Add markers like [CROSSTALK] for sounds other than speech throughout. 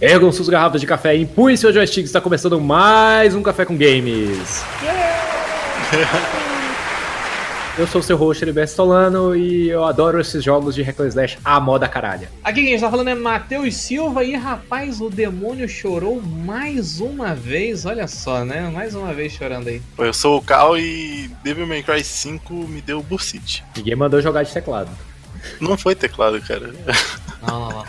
Ergam suas garrafas de café e empunhem seu joystick. Está começando mais um Café com Games. Eu sou o seu host, Heriberto Solano, e eu adoro esses jogos de Hack Slash à moda caralho. Aqui quem está falando é Matheus Silva e rapaz, o demônio chorou mais uma vez, olha só, né? Mais uma vez chorando aí. Eu sou o Cal e Devil May Cry 5 me deu bursite. Ninguém mandou jogar de teclado. Não foi teclado, cara. Não, não, não.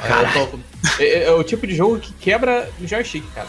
É, é, é o tipo de jogo que quebra o joystick, cara.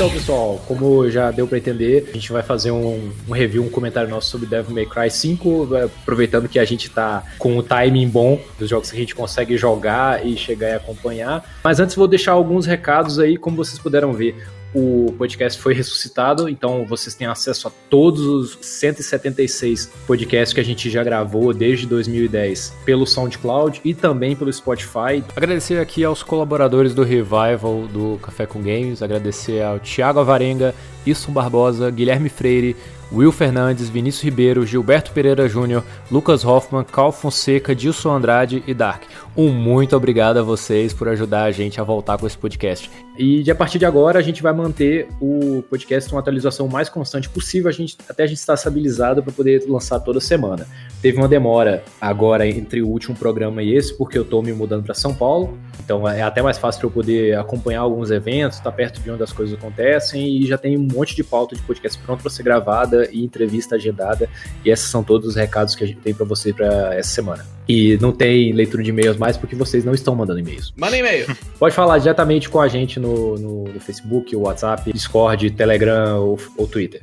Então, pessoal, como já deu para entender, a gente vai fazer um, um, review, um comentário nosso sobre Devil May Cry 5, é, aproveitando que a gente tá com o timing bom dos jogos que a gente consegue jogar e chegar e acompanhar. Mas antes vou deixar alguns recados aí, como vocês puderam ver o podcast foi ressuscitado, então vocês têm acesso a todos os 176 podcasts que a gente já gravou desde 2010 pelo SoundCloud e também pelo Spotify. Agradecer aqui aos colaboradores do Revival do Café com Games, agradecer ao Thiago Avarenga, Isson Barbosa, Guilherme Freire, Will Fernandes, Vinícius Ribeiro, Gilberto Pereira Júnior, Lucas Hoffman, Cal Fonseca, Dilson Andrade e Dark. Um muito obrigado a vocês por ajudar a gente a voltar com esse podcast. E de a partir de agora a gente vai manter o podcast uma atualização mais constante possível, a gente, até a gente estar estabilizado para poder lançar toda semana. Teve uma demora agora entre o último programa e esse, porque eu estou me mudando para São Paulo, então é até mais fácil para eu poder acompanhar alguns eventos, estar tá perto de onde as coisas acontecem e já tem um monte de pauta de podcast pronto para ser gravada e entrevista agendada. E esses são todos os recados que a gente tem para você para essa semana. E não tem leitura de e-mails mais porque vocês não estão mandando e-mails. Manda e-mail. Pode falar diretamente com a gente no, no, no Facebook, WhatsApp, Discord, Telegram ou, ou Twitter.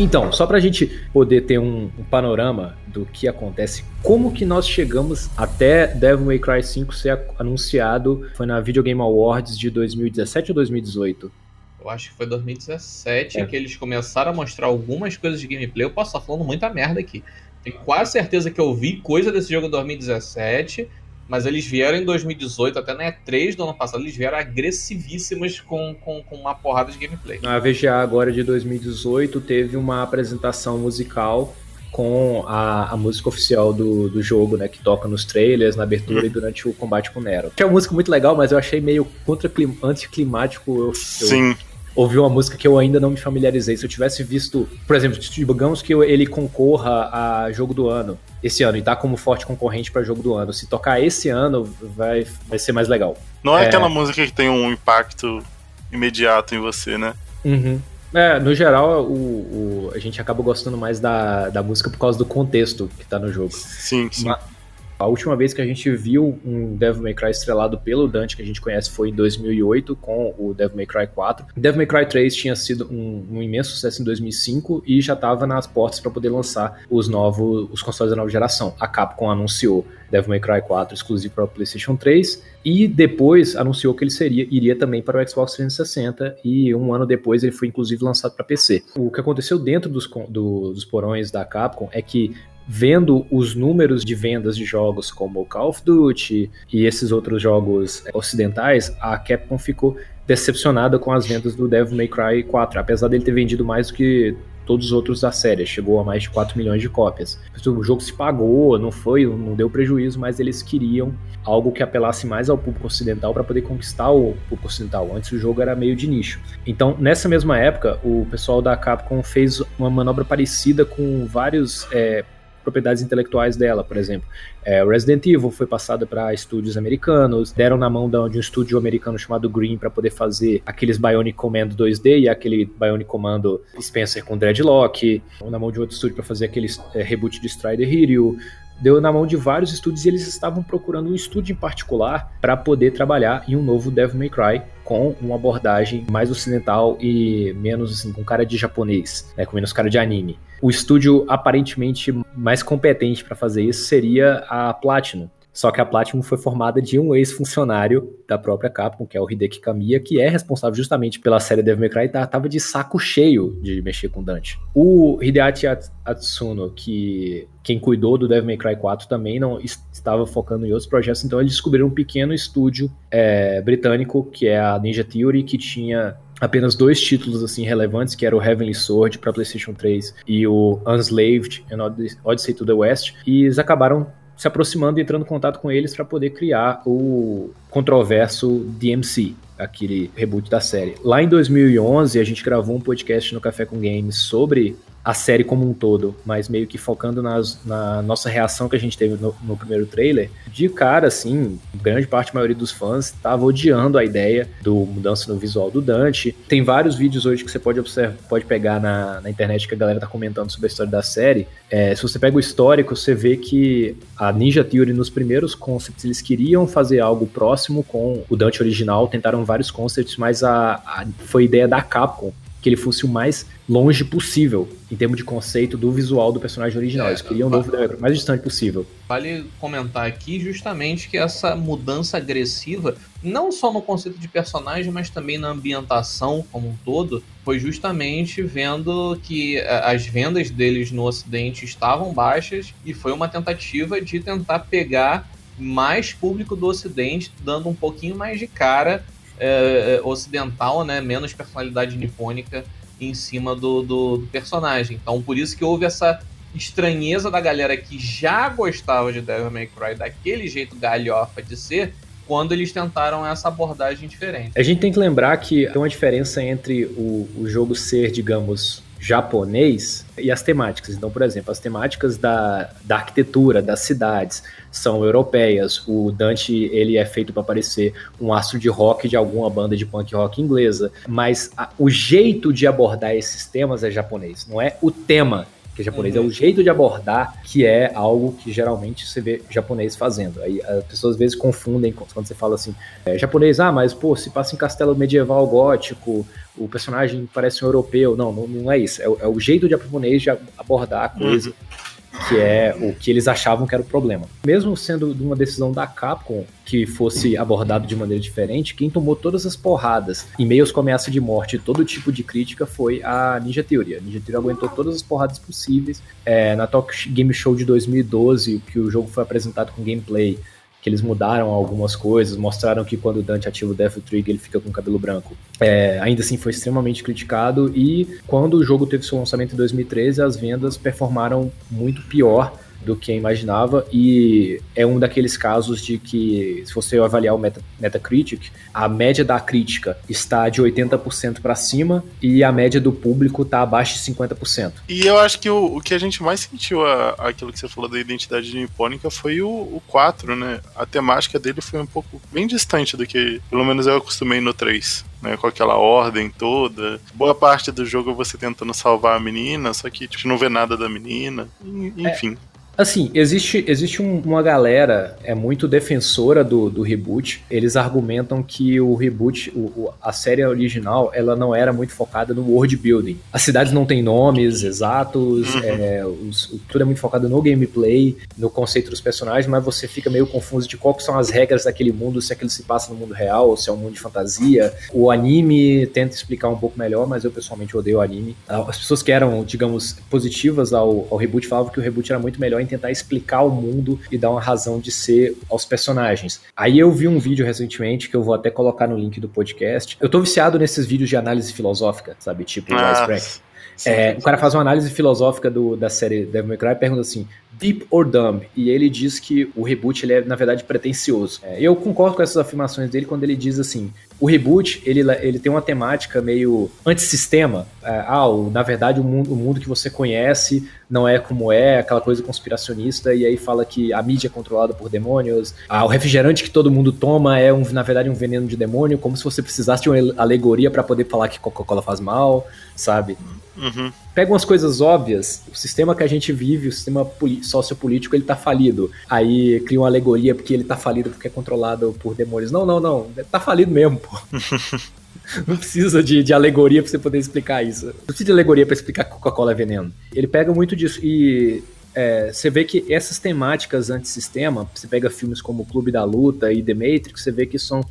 Então, só para a gente poder ter um, um, panorama do que acontece, como que nós chegamos até Devil May Cry 5 ser anunciado, foi na Video Game Awards de 2017 ou 2018? Eu acho que foi 2017 é. que eles começaram a mostrar algumas coisas de gameplay. Eu posso estar falando muita merda aqui. Tenho quase certeza que eu vi coisa desse jogo em 2017 mas eles vieram em 2018, até na E3 do ano passado, eles vieram agressivíssimos com, com, com uma porrada de gameplay. A VGA agora de 2018 teve uma apresentação musical com a, a música oficial do, do jogo, né? Que toca nos trailers, na abertura e durante o combate com o Nero. É uma música muito legal, mas eu achei meio contra anticlimático. Eu, Sim. Eu ouvir uma música que eu ainda não me familiarizei. Se eu tivesse visto, por exemplo, digamos que ele concorra a jogo do ano esse ano e tá como forte concorrente para jogo do ano. Se tocar esse ano, vai, vai ser mais legal. Não é, é, aquela música que tem um impacto imediato em você, né? Uhum. É, no geral, o, o, a gente acaba gostando mais da, da música por causa do contexto que tá no jogo. Sim, sim. Mas, a última vez que a gente viu um Devil May Cry estrelado pelo Dante, que a gente conhece, foi em 2008, com o Devil May Cry 4. Devil May Cry 3 tinha sido um, um imenso sucesso em 2005 e já estava nas portas para poder lançar os novos os consoles da nova geração. A Capcom anunciou Devil May Cry 4 exclusivo para o PlayStation 3 e depois anunciou que ele seria iria também para o Xbox 360 e um ano depois ele foi inclusive lançado para PC. O que aconteceu dentro dos, do, dos porões da Capcom é que vendo os números de vendas de jogos como Call of Duty e esses outros jogos ocidentais, a Capcom ficou decepcionada com as vendas do Devil May Cry 4, apesar dele ter vendido mais do que todos os outros da série, chegou a mais de 4 milhões de cópias. O jogo se pagou, não foi, não deu prejuízo, mas eles queriam algo que apelasse mais ao público ocidental para poder conquistar o público ocidental. Antes o jogo era meio de nicho. Então, nessa mesma época, o pessoal da Capcom fez uma manobra parecida com vários é, propriedades intelectuais dela, por exemplo. É, Resident Evil foi passado para estúdios americanos, deram na mão de um estúdio americano chamado Green para poder fazer aqueles Bionic Commando 2D e aquele Bionic Commando Spencer com Dreadlock, na mão de outro estúdio para fazer aquele é, reboot de Strider Hero, deu na mão de vários estúdios e eles estavam procurando um estúdio em particular para poder trabalhar em um novo Devil May Cry com uma abordagem mais ocidental e menos assim, com cara de japonês, né, com menos cara de anime. O estúdio aparentemente mais competente para fazer isso seria a Platinum. Só que a Platinum foi formada de um ex-funcionário da própria Capcom, que é o Hideki Kamiya, que é responsável justamente pela série Devil May Cry e tava de saco cheio de mexer com Dante. O Hideaki Atsuno, que quem cuidou do Devil May Cry 4 também não estava focando em outros projetos, então eles descobriram um pequeno estúdio é, britânico, que é a Ninja Theory, que tinha apenas dois títulos assim relevantes, que era o Heavenly Sword para PlayStation 3 e o Unslaved and Odyssey to the West, e eles acabaram se aproximando e entrando em contato com eles para poder criar o controverso DMC, aquele reboot da série. Lá em 2011, a gente gravou um podcast no Café com Games sobre a série como um todo, mas meio que focando nas, na nossa reação que a gente teve no, no, primeiro trailer, de cara, assim, grande parte, maioria dos fãs estava odiando a ideia do mudança no visual do Dante. Tem vários vídeos hoje que você pode observar, pode pegar na, na internet que a galera tá comentando sobre a história da série. É, se você pega o histórico, você vê que a Ninja Theory, nos primeiros concepts, eles queriam fazer algo próximo com o Dante original, tentaram vários concepts, mas a, a foi ideia da Capcom que ele fosse o mais longe possível em termos de conceito do visual do personagem original. É, Eles queriam o novo o mais distante possível. Vale comentar aqui justamente que essa mudança agressiva, não só no conceito de personagem, mas também na ambientação como um todo, foi justamente vendo que as vendas deles no Ocidente estavam baixas e foi uma tentativa de tentar pegar mais público do Ocidente, dando um pouquinho mais de cara é, é, ocidental, né? Menos personalidade nipônica em cima do, do, do, personagem. Então, por isso que houve essa estranheza da galera que já gostava de Devil May Cry daquele jeito galhofa de ser, quando eles tentaram essa abordagem diferente. A gente tem que lembrar que tem uma diferença entre o, o jogo ser, digamos, japonês e as temáticas. Então, por exemplo, as temáticas da, da arquitetura, das cidades, são europeias. O Dante, ele é feito para parecer um astro de rock de alguma banda de punk rock inglesa, mas a, o jeito de abordar esses temas é japonês, não é o tema que é japonês, uhum. é o jeito de abordar que é algo que geralmente você vê japonês fazendo. Aí as pessoas às vezes confundem quando você fala assim, é, japonês, ah, mas pô, se passa em castelo medieval gótico, o personagem parece um europeu. Não, não, não é isso. É, é o jeito de japonês de abordar a coisa. Uhum que é o que eles achavam que era o problema. Mesmo sendo uma decisão da Capcom que fosse abordado de maneira diferente, quem tomou todas as porradas em meios com ameaça de morte e todo tipo de crítica foi a Ninja Theory. A Ninja Theory aguentou todas as porradas possíveis. É, na Talk Game Show de 2012, que o jogo foi apresentado com gameplay, que eles mudaram algumas coisas, mostraram que quando o Dante ativa o Death Trigger ele fica com o cabelo branco. É, ainda assim foi extremamente criticado e quando o jogo teve seu lançamento em 2013 as vendas performaram muito pior do que imaginava e é um daqueles casos de que se você avaliar o Meta, Metacritic, a média da crítica está de 80% para cima e a média do público está abaixo de 50%. E eu acho que o, o que a gente mais sentiu a, aquilo que você falou da identidade nipônica foi o, o 4, né? A temática dele foi um pouco bem distante do que pelo menos eu acostumei no 3. Né, com aquela ordem toda. Boa parte do jogo você tentando salvar a menina, só que tipo, não vê nada da menina. É, enfim. É, Assim, existe, existe um, uma galera é muito defensora do, do reboot. Eles argumentam que o reboot, o, a série original, ela não era muito focada no world building. As cidades não têm nomes exatos, uhum. é, os, tudo é muito focado no gameplay, no conceito dos personagens, mas você fica meio confuso de quais são as regras daquele mundo, se aquilo se passa no mundo real ou se é um mundo de fantasia. O anime tenta explicar um pouco melhor, mas eu pessoalmente odeio o anime. As pessoas que eram, digamos, positivas ao, ao reboot falavam que o reboot era muito melhor tentar explicar o mundo e dar uma razão de ser aos personagens. Aí eu vi um vídeo recentemente que eu vou até colocar no link do podcast. Eu tô viciado nesses vídeos de análise filosófica, sabe? Tipo o ah, Ice é, o cara faz uma análise filosófica do, da série Devil May Cry e pergunta assim: Deep or Dumb? E ele diz que o reboot ele é, na verdade, pretencioso. É, eu concordo com essas afirmações dele quando ele diz assim: o reboot ele, ele tem uma temática meio antissistema. É, ah, o, na verdade, o mundo, o mundo que você conhece não é como é, aquela coisa conspiracionista, e aí fala que a mídia é controlada por demônios. Ah, o refrigerante que todo mundo toma é, um, na verdade, um veneno de demônio, como se você precisasse de uma alegoria para poder falar que Coca-Cola faz mal, sabe? Uhum. Pega umas coisas óbvias, o sistema que a gente vive, o sistema sociopolítico, ele tá falido. Aí cria uma alegoria porque ele tá falido porque é controlado por demônios. Não, não, não, tá falido mesmo, pô. [LAUGHS] Não precisa de, de alegoria pra você poder explicar isso. Não precisa de alegoria para explicar que Coca-Cola é veneno. Ele pega muito disso. E é, você vê que essas temáticas antissistema, você pega filmes como Clube da Luta e The Matrix, você vê que são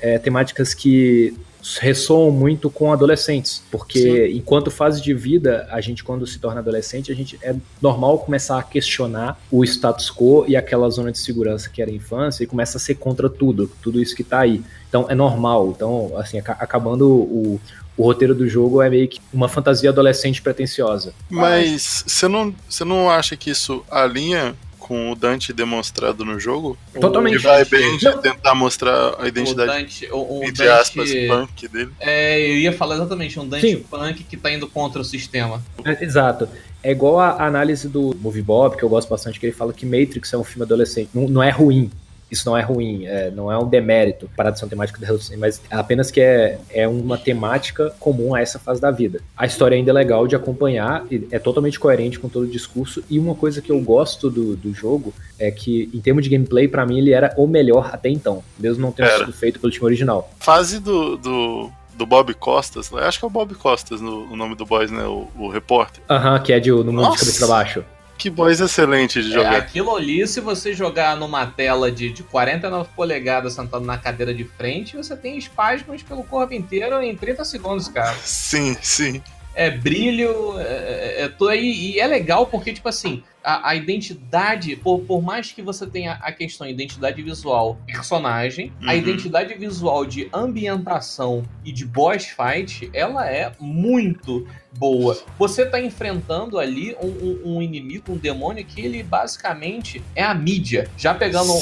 é, temáticas que ressoam muito com adolescentes, porque Sim. enquanto fase de vida, a gente quando se torna adolescente, a gente é normal começar a questionar o status quo e aquela zona de segurança que era a infância e começa a ser contra tudo, tudo isso que tá aí. Então é normal. Então, assim, acabando o, o roteiro do jogo é meio que uma fantasia adolescente pretensiosa. Mas você não, você não acha que isso alinha com o Dante demonstrado no jogo. Totalmente. Ele vai bem de tentar mostrar a identidade, o Dante, o, o entre Dante, aspas, punk dele. É, eu ia falar exatamente, um Dante Sim. punk que tá indo contra o sistema. É, exato. É igual a análise do Movie Bob, que eu gosto bastante, que ele fala que Matrix é um filme adolescente. Não, não é ruim, isso não é ruim, é, não é um demérito para a adição temática da mas apenas que é, é uma temática comum a essa fase da vida. A história ainda é legal de acompanhar, é totalmente coerente com todo o discurso, e uma coisa que eu gosto do, do jogo é que, em termos de gameplay, para mim ele era o melhor até então, mesmo não tendo era. sido feito pelo time original. Fase do, do do Bob Costas, acho que é o Bob Costas no, o nome do boys, né? O, o repórter. Aham, que é de, no mundo Nossa. de cabeça pra baixo. Que boys excelente de é, jogar. É, aquilo ali, se você jogar numa tela de, de 49 polegadas sentado na cadeira de frente, você tem espasmos pelo corpo inteiro em 30 segundos, cara. Sim, sim. É brilho, é, é, é tudo aí. E é legal porque, tipo assim, a, a, identidade, por, por mais que você tenha a questão identidade visual personagem, uhum. a identidade visual de ambientação e de boss fight, ela é muito boa. Você tá enfrentando ali um, um, um inimigo, um demônio que ele basicamente é a mídia. Já pegando um,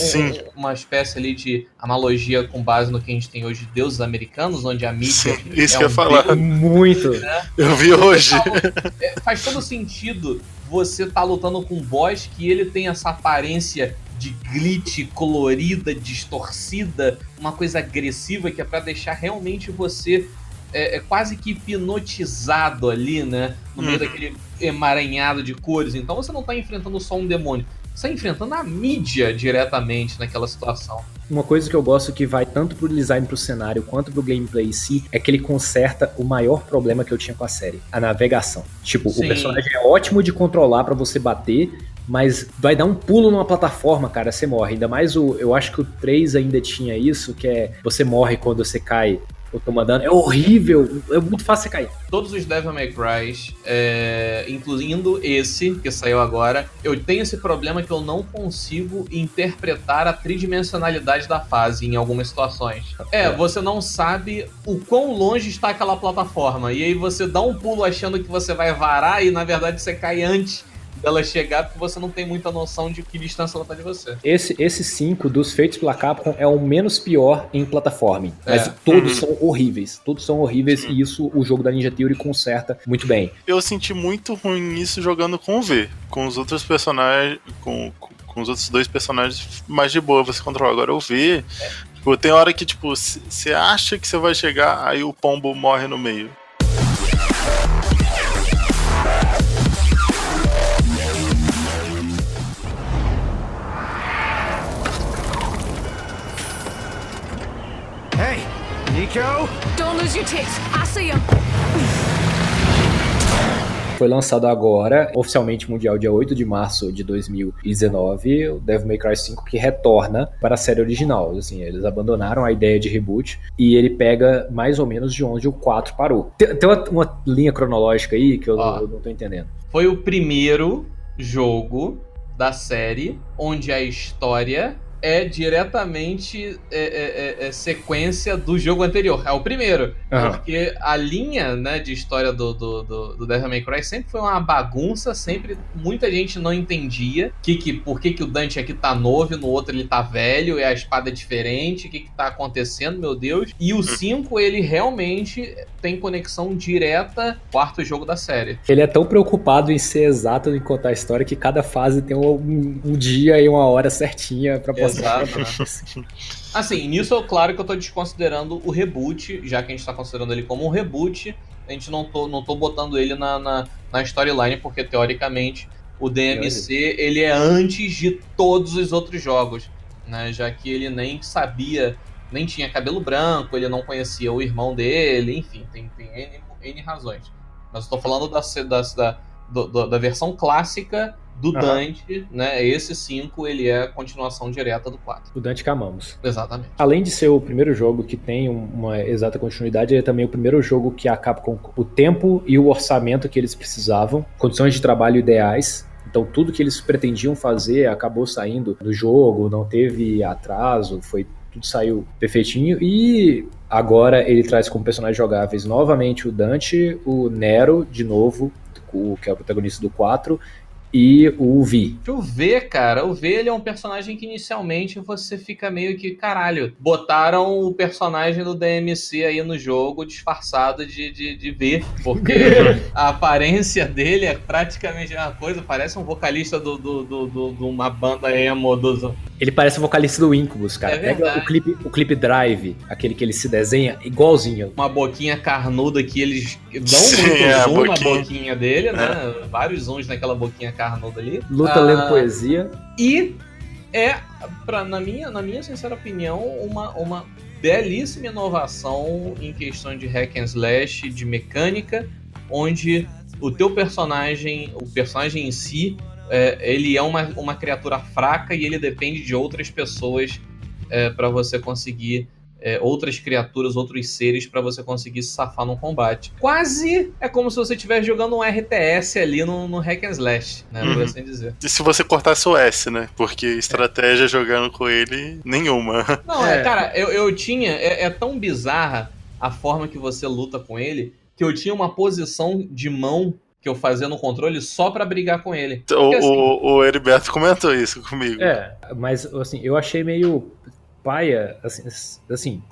uma espécie ali de analogia com base no que a gente tem hoje de deuses americanos, onde a mídia Sim, isso é que eu ia falar. Muito. Né? Eu vi hoje. É, faz todo sentido você tá lutando com um boss que ele tem essa aparência de glitch colorida, distorcida, uma coisa agressiva que é para deixar realmente você é, é, quase que hipnotizado ali, né? No meio uhum. daquele emaranhado de cores. Então você não tá enfrentando só um demônio, você tá enfrentando a mídia diretamente naquela situação. Uma coisa que eu gosto que vai tanto pro design pro cenário quanto pro gameplay em si é que ele conserta o maior problema que eu tinha com a série, a navegação. Tipo, Sim. o personagem é ótimo de controlar para você bater, mas vai dar um pulo numa plataforma, cara, você morre. Ainda mais o. Eu acho que o 3 ainda tinha isso, que é você morre quando você cai eu tô mandando. É horrível, é muito fácil você cair. Todos os Devil May Cry, é, incluindo esse que saiu agora, eu tenho esse problema que eu não consigo interpretar a tridimensionalidade da fase em algumas situações. É, você não sabe o quão longe está aquela plataforma. E aí você dá um pulo achando que você vai varar e na verdade você cai antes dela chegar, porque você não tem muita noção de que distância ela tá de você. Esse, esse 5 dos feitos pela Capcom é o menos pior em plataforma. Mas é. todos uhum. são horríveis. Todos são horríveis e isso o jogo da Ninja Theory conserta muito bem. Eu senti muito ruim isso jogando com o V. Com os outros personagens. Com, com os outros dois personagens mais de boa você controla. Agora o V. É. Tipo, tem hora que, tipo, você acha que você vai chegar, aí o pombo morre no meio. Nico? Don't lose your tits. I see him. Foi lançado agora, oficialmente mundial, dia 8 de março de 2019, o Devil May Cry 5 que retorna para a série original. Assim, eles abandonaram a ideia de reboot e ele pega mais ou menos de onde o 4 parou. Tem, tem uma, uma, linha cronológica aí que eu, eu não tô entendendo. Foi o primeiro jogo da série onde a história é diretamente é, é, é, é, sequência do jogo anterior. É o primeiro. Uhum. Porque a linha né, de história do, do, do, do, Devil May Cry sempre foi uma bagunça, sempre muita gente não entendia que, que, por que, que o Dante aqui tá novo e no outro ele tá velho, e a espada é diferente, o que, que tá acontecendo, meu Deus. E o 5, hum. ele realmente tem conexão direta com o quarto jogo da série. Ele é tão preocupado em ser exato em contar a história que cada fase tem um, um dia e uma hora certinha pra Exato, né? [LAUGHS] Assim, nisso é claro que eu tô desconsiderando o reboot, já que a gente tá considerando ele como um reboot, a gente não tô, não tô botando ele na, na, na storyline, porque teoricamente o DMC ele é antes de todos os outros jogos, né? Já que ele nem sabia, nem tinha cabelo branco, ele não conhecia o irmão dele, enfim, tem, tem N, N razões. Mas eu tô falando da, da, da, da, da versão clássica do uhum. Dante, né? Esse 5 ele é a continuação direta do 4. O Dante que amamos. Exatamente. Além de ser o primeiro jogo que tem uma exata continuidade, ele é também o primeiro jogo que acaba com o tempo e o orçamento que eles precisavam, condições de trabalho ideais. Então tudo que eles pretendiam fazer acabou saindo do jogo, não teve atraso, foi tudo saiu perfeitinho e agora ele traz como personagens jogáveis novamente o Dante, o Nero de novo, o que é o protagonista do 4 e o V. O V, cara, o V ele é um personagem que inicialmente você fica meio que, caralho, botaram o personagem do DMC aí no jogo disfarçado de, de, de V, porque [LAUGHS] a aparência dele é praticamente uma coisa, parece um vocalista de do, do, do, do, do, uma banda emo dos ele parece o vocalista do Incubus, cara. É Pega o clipe, o clipe Drive, aquele que ele se desenha, igualzinho. Uma boquinha carnuda que eles dão Sim, muito é, zoom boquinha. na boquinha dele, né? É. Vários zooms naquela boquinha carnuda ali. Luta ah, lendo poesia. E é, pra, na, minha, na minha sincera opinião, uma, uma belíssima inovação em questão de hack and slash, de mecânica, onde o teu personagem, o personagem em si, é, ele é uma, uma criatura fraca e ele depende de outras pessoas é, para você conseguir. É, outras criaturas, outros seres para você conseguir se safar no combate. Quase é como se você estivesse jogando um RTS ali no, no Hack and Slash, né? Uhum. Por assim dizer. E se você cortasse o S, né? Porque estratégia jogando com ele, nenhuma. [LAUGHS] Não, é, cara, eu, eu tinha. É, é tão bizarra a forma que você luta com ele que eu tinha uma posição de mão que eu fazia no controle só para brigar com ele. Porque, o, assim, o, o Heriberto comentou isso comigo. É, mas assim, eu achei meio paia, assim, assim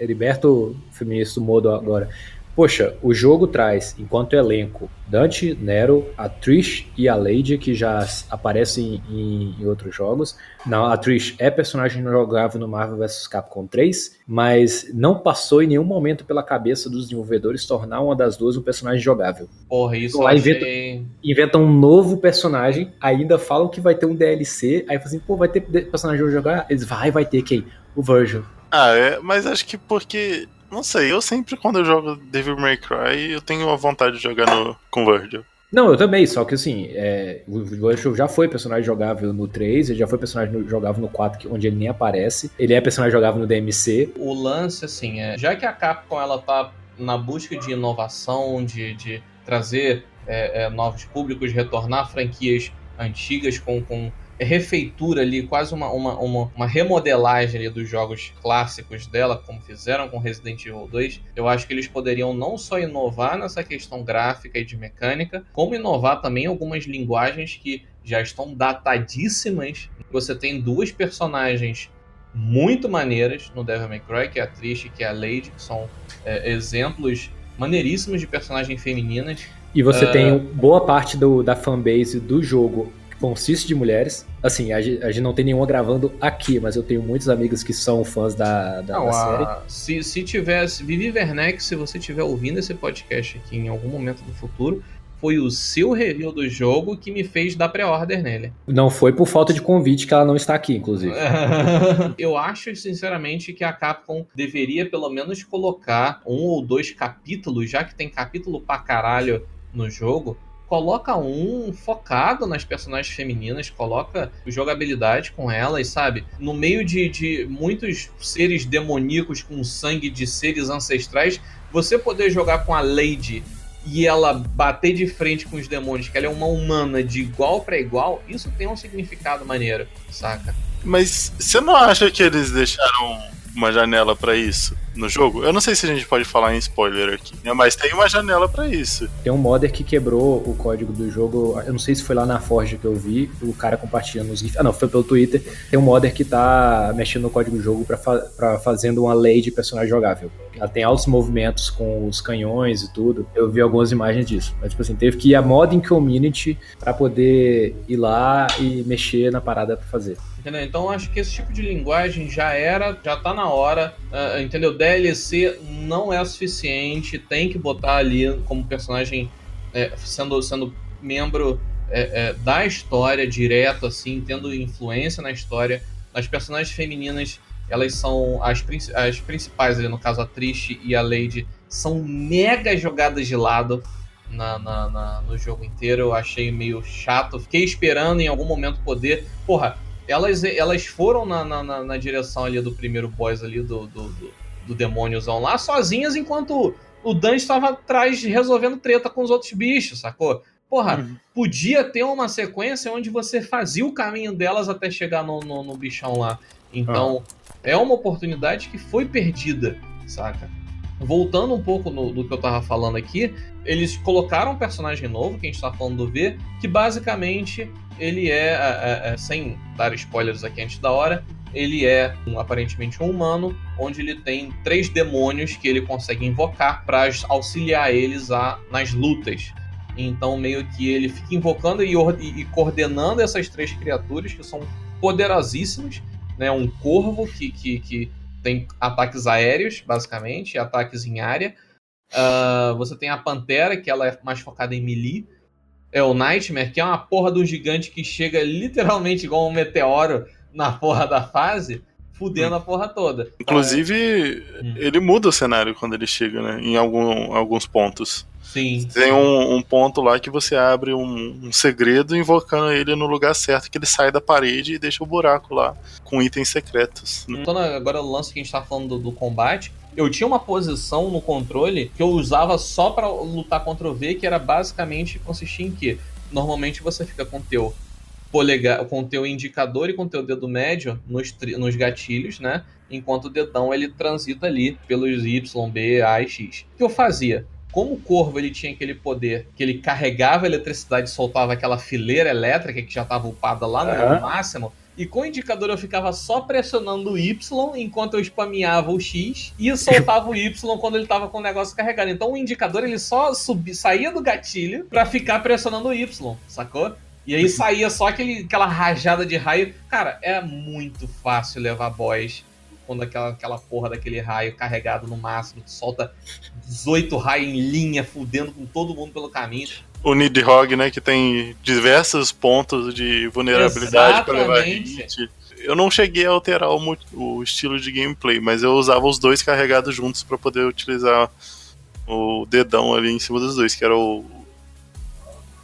Heriberto feminista modo agora. Poxa, o jogo traz, enquanto elenco, Dante, Nero, a Trish e a Lady, que já aparecem em, em, outros jogos. Não, a Trish é personagem jogável no Marvel vs Capcom 3, mas não passou em nenhum momento pela cabeça dos desenvolvedores tornar uma das duas um personagem jogável. Porra, isso então, lá achei... inventam, um novo personagem, ainda falam que vai ter um DLC, aí falam assim, pô, vai ter personagem jogar? Eles, vai, vai ter quem? O Virgil. Ah, é, mas acho que porque não sei, eu sempre quando eu jogo Devil May Cry, eu tenho a vontade de jogar no, com Virgil. Não, eu também, só que assim, é, o Virgil já foi personagem jogável no 3, ele já foi personagem jogável no 4, onde ele nem aparece. Ele é personagem jogável no DMC. O lance, assim, é, já que a Capcom ela tá na busca de inovação, de, de trazer é, é, novos públicos, retornar franquias antigas com, com refeitura ali, quase uma, uma, uma, uma, remodelagem ali dos jogos clássicos dela, como fizeram com Resident Evil 2, eu acho que eles poderiam não só inovar nessa questão gráfica e de mecânica, como inovar também algumas linguagens que já estão datadíssimas. Você tem duas personagens muito maneiras no Devil May Cry, que é a Trish e que é a Lady, que são é, exemplos maneiríssimos de personagens femininas. E você uh... tem boa parte do, da fanbase do jogo consiste de mulheres. Assim, a gente, a gente, não tem nenhuma gravando aqui, mas eu tenho muitos amigos que são fãs da, da, não, da série. A, se, se tivesse. Vivi Werneck, se você estiver ouvindo esse podcast aqui em algum momento do futuro, foi o seu review do jogo que me fez dar pré-order nele. Não foi por falta de convite que ela não está aqui, inclusive. [LAUGHS] eu acho, sinceramente, que a Capcom deveria pelo menos colocar um ou dois capítulos, já que tem capítulo pra caralho no jogo, coloca um focado nas personagens femininas, coloca jogabilidade com elas, sabe? No meio de, de muitos seres demoníacos com sangue de seres ancestrais, você poder jogar com a Lady e ela bater de frente com os demônios, que ela é uma humana de igual para igual, isso tem um significado maneiro, saca? Mas você não acha que eles deixaram uma janela para isso no jogo. Eu não sei se a gente pode falar em spoiler aqui, né? mas tem uma janela para isso. Tem um modder que quebrou o código do jogo. Eu não sei se foi lá na Forge que eu vi, o cara compartilhando os GIFs. Ah, não, foi pelo Twitter. Tem um modder que tá mexendo no código do jogo para fa fazendo uma lei de personagem jogável. Ela tem altos movimentos com os canhões e tudo. Eu vi algumas imagens disso. Mas, tipo assim, teve que ir a modding community para poder ir lá e mexer na parada para fazer. Entendeu? Então acho que esse tipo de linguagem já era, já tá na hora, uh, entendeu? DLC não é suficiente, tem que botar ali como personagem é, sendo, sendo membro é, é, da história direto, assim, tendo influência na história. As personagens femininas, elas são as, as principais ali, no caso a Trish e a Lady, são mega jogadas de lado na, na, na, no jogo inteiro. Eu achei meio chato. Fiquei esperando em algum momento poder. Porra, elas, elas foram na, na, na direção ali do primeiro boss ali, do, do, do, do demôniozão lá, sozinhas, enquanto o Dan estava atrás resolvendo treta com os outros bichos, sacou? Porra, uhum. podia ter uma sequência onde você fazia o caminho delas até chegar no, no, no bichão lá. Então, ah. é uma oportunidade que foi perdida, saca? Voltando um pouco no, do que eu tava falando aqui, eles colocaram um personagem novo, que a gente tá falando do V, que basicamente ele é, é, é, sem dar spoilers aqui antes da hora, ele é um, aparentemente um humano, onde ele tem três demônios que ele consegue invocar para auxiliar eles a, nas lutas. Então, meio que ele fica invocando e, e, coordenando essas três criaturas que são poderosíssimas. Né? Um corvo que, que, que tem ataques aéreos, basicamente, ataques em área. Uh, você tem a Pantera, que ela é mais focada em melee. É o Nightmare, que é uma porra de um gigante que chega literalmente igual um meteoro na porra da fase, fudendo hum. a porra toda. Inclusive, hum. ele muda o cenário quando ele chega, né? Em algum, alguns pontos. Sim. Tem um, um, ponto lá que você abre um, um, segredo invocando ele no lugar certo, que ele sai da parede e deixa o buraco lá com itens secretos. Né? Então, agora o lance que a gente tá falando do, do, combate. Eu tinha uma posição no controle que eu usava só para lutar contra o V, que era basicamente consistir em que normalmente você fica com o teu polegar, com teu indicador e com o teu dedo médio nos, nos gatilhos, né? Enquanto o dedão ele transita ali pelos Y, B, A e X. O que eu fazia? Como o corvo ele tinha aquele poder que ele carregava a eletricidade e soltava aquela fileira elétrica que já estava upada lá no uhum. máximo, e com o indicador eu ficava só pressionando o Y enquanto eu spameava o X e soltava o Y quando ele tava com o negócio carregado. Então o indicador ele só subia, saía do gatilho para ficar pressionando o Y, sacou? E aí saía só aquele, aquela rajada de raio. Cara, é muito fácil levar boss quando aquela, aquela porra daquele raio carregado no máximo, solta 18 raios em linha, fudendo com todo mundo pelo caminho. O Nidhogg, né, que tem diversos pontos de vulnerabilidade para levar hit. Eu não cheguei a alterar o, o, estilo de gameplay, mas eu usava os dois carregados juntos para poder utilizar o dedão ali em cima dos dois, que era o,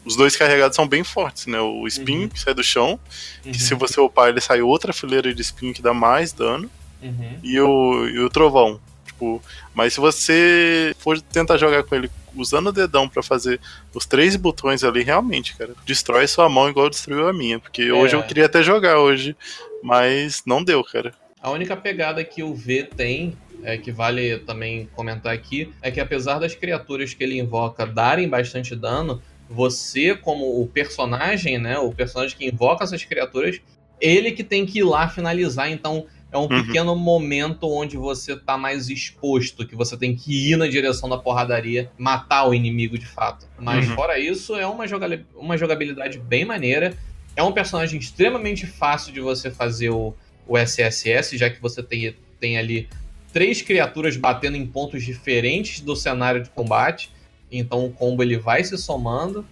os dois carregados são bem fortes, né? O spin, uhum. que sai do chão, uhum. que se você upar ele sai outra fileira de spin que dá mais dano, uhum. e, o, e o trovão. Tipo, mas se você for tentar jogar com ele usando o dedão para fazer os três botões ali, realmente, cara, destrói sua mão igual destruiu a minha. Porque é. hoje eu queria até jogar hoje, mas não deu, cara. A única pegada que o V tem é, que vale também comentar aqui, é que apesar das criaturas que ele invoca darem bastante dano, você, como o personagem, né? O personagem que invoca essas criaturas, ele que tem que ir lá finalizar. Então, é um uhum. pequeno momento onde você tá mais exposto, que você tem que ir na direção da porradaria, matar o inimigo de fato. Mas uhum. fora isso, é uma, uma jogabilidade bem maneira. É um personagem extremamente fácil de você fazer o, o SSS, já que você tem, tem ali três criaturas batendo em pontos diferentes do cenário de combate. Então o combo ele vai se somando.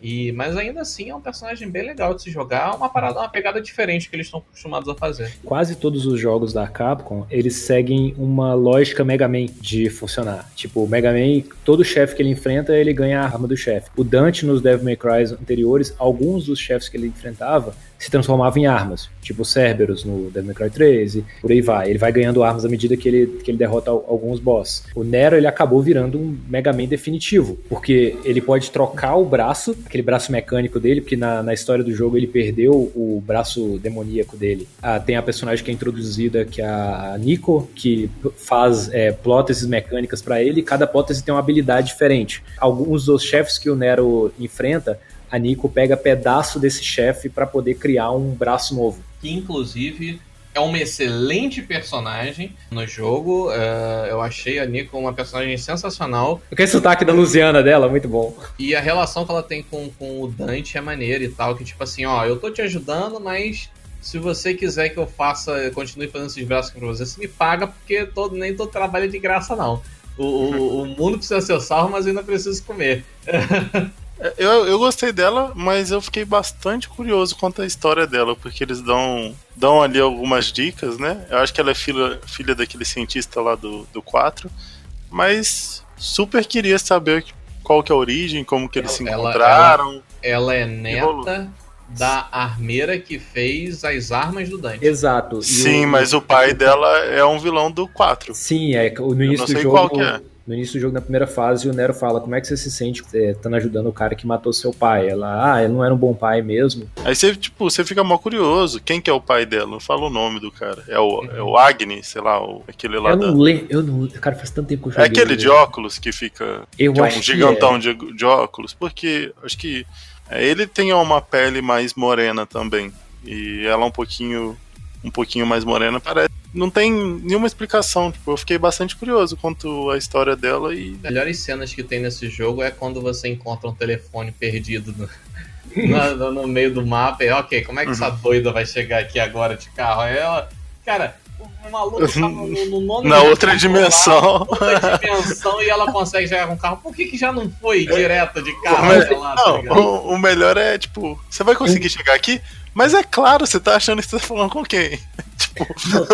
E, mas ainda assim é um personagem bem legal de se jogar, uma parada, uma pegada diferente que eles estão acostumados a fazer. Quase todos os jogos da Capcom, eles seguem uma lógica Mega Man de funcionar. Tipo, o Mega Man, todo chefe que ele enfrenta, ele ganha a arma do chefe. O Dante nos Devil May Cry anteriores, alguns dos chefes que ele enfrentava, se transformava em armas, tipo Cerberus no Devil May Cry 13, por aí vai. Ele vai ganhando armas à medida que ele, que ele derrota alguns boss. O Nero, ele acabou virando um Mega Man definitivo, porque ele pode trocar o braço, aquele braço mecânico dele, porque na, na história do jogo ele perdeu o braço demoníaco dele. Ah, tem a personagem que é introduzida, que é a Nico, que faz é, próteses mecânicas para ele, e cada prótese tem uma habilidade diferente. Alguns dos chefes que o Nero enfrenta a Nico pega pedaço desse chefe para poder criar um braço novo. Que inclusive é uma excelente personagem no jogo. Uh, eu achei a Nico uma personagem sensacional. Aquele sotaque da Luciana dela, muito bom. E a relação que ela tem com, com o Dante é maneira e tal. Que tipo assim, ó, eu tô te ajudando, mas se você quiser que eu faça, continue fazendo esses braços pra você, você me paga, porque todo, nem todo trabalho é de graça, não. O, o, o mundo precisa ser salvo, mas eu ainda preciso comer. [LAUGHS] Eu, eu gostei dela, mas eu fiquei bastante curioso quanto à história dela, porque eles dão, dão ali algumas dicas, né? Eu acho que ela é filha, filha daquele cientista lá do, do 4, mas super queria saber qual que é a origem, como que eles se encontraram. Ela, ela é neta da armeira que fez as armas do Dante. Exato. Sim, o... mas o pai dela é um vilão do 4. Sim, é no início do jogo. É. No início do jogo, na primeira fase, o Nero fala como é que você se sente estando é, ajudando o cara que matou seu pai. Ela, ah, ele não era um bom pai mesmo. Aí você, tipo, você fica mal curioso. Quem que é o pai dela? Não fala o nome do cara. É o, é o Agni, sei lá, o, aquele lá eu Não lembro, eu não Cara, faz tanto tempo que eu joguei. É aquele de óculos que fica... Eu que acho é um gigantão é. de, de óculos. Porque acho que é, ele tem uma pele mais morena também. E ela um pouquinho um pouquinho mais morena, parece. Não tem nenhuma explicação. Tipo, eu fiquei bastante curioso quanto à história dela e. As melhores cenas que tem nesse jogo é quando você encontra um telefone perdido no, [LAUGHS] no, no meio do mapa. E, ok, como é que uhum. essa doida vai chegar aqui agora de carro? Aí ela. Cara, o maluco tá no, no nono [LAUGHS] Na outra dimensão. outra [LAUGHS] dimensão e ela consegue chegar com o carro. Por que, que já não foi direto de carro? O, lá, não, tá o, o, melhor é, tipo, você vai conseguir chegar aqui? Mas é claro, você tá achando que você tá falando com quem? [LAUGHS] tipo.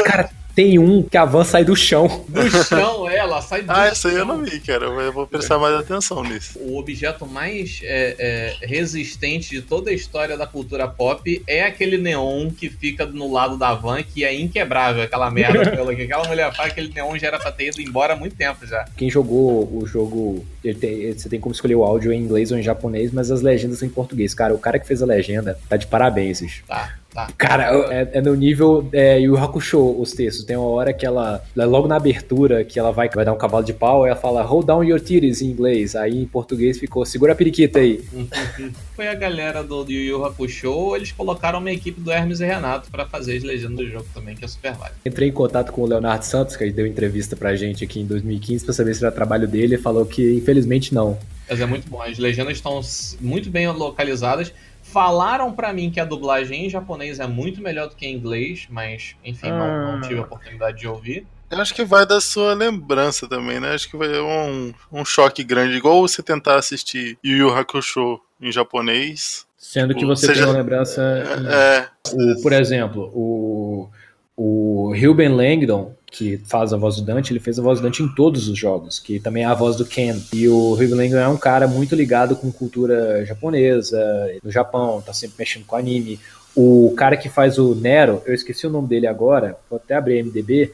Cara, tem um que a van sai do chão. Do chão, é, ela sai do Ah, essa aí eu não vi, cara. Eu vou prestar mais atenção nisso. O objeto mais é, é, resistente de toda a história da cultura pop é aquele neon que fica no lado da van, que é inquebrável, aquela merda. que aquela mulher faz, aquele neon já era pra ter ido embora há muito tempo já. Quem jogou o jogo, tem, você tem como escolher o áudio em inglês ou em japonês, mas as legendas são em português. Cara, o cara que fez a legenda tá de parabéns, bicho. Tá. Tá. Cara, é, é, no nível é, Yu Hakusho os textos. Tem uma hora que ela, logo na abertura, que ela vai, vai dar um cavalo de pau, ela fala hold down your titties em inglês. Aí em português ficou segura a periquita aí. [LAUGHS] Foi a galera do, do Yu Yu Hakusho, eles colocaram uma equipe do Hermes e Renato para fazer as legendas do jogo também, que é super válido. Entrei em contato com o Leonardo Santos, que ele deu entrevista pra gente aqui em 2015 para saber se era trabalho dele e falou que infelizmente não. Mas é muito bom, as legendas estão muito bem localizadas Falaram para mim que a dublagem em japonês é muito melhor do que em inglês, mas enfim, ah. não, não, tive a oportunidade de ouvir. Eu acho que vai da sua lembrança também, né? Acho que vai um, um choque grande, igual você tentar assistir Yu Yu Hakusho em japonês. Sendo que você seja... tem uma lembrança. É. O, por exemplo, o, o Ruben Langdon, que faz a voz do Dante, ele fez a voz do Dante em todos os jogos, que também é a voz do Ken. E o Hugh é um cara muito ligado com cultura japonesa, no Japão, tá sempre mexendo com anime. O cara que faz o Nero, eu esqueci o nome dele agora, vou até abrir a MDB,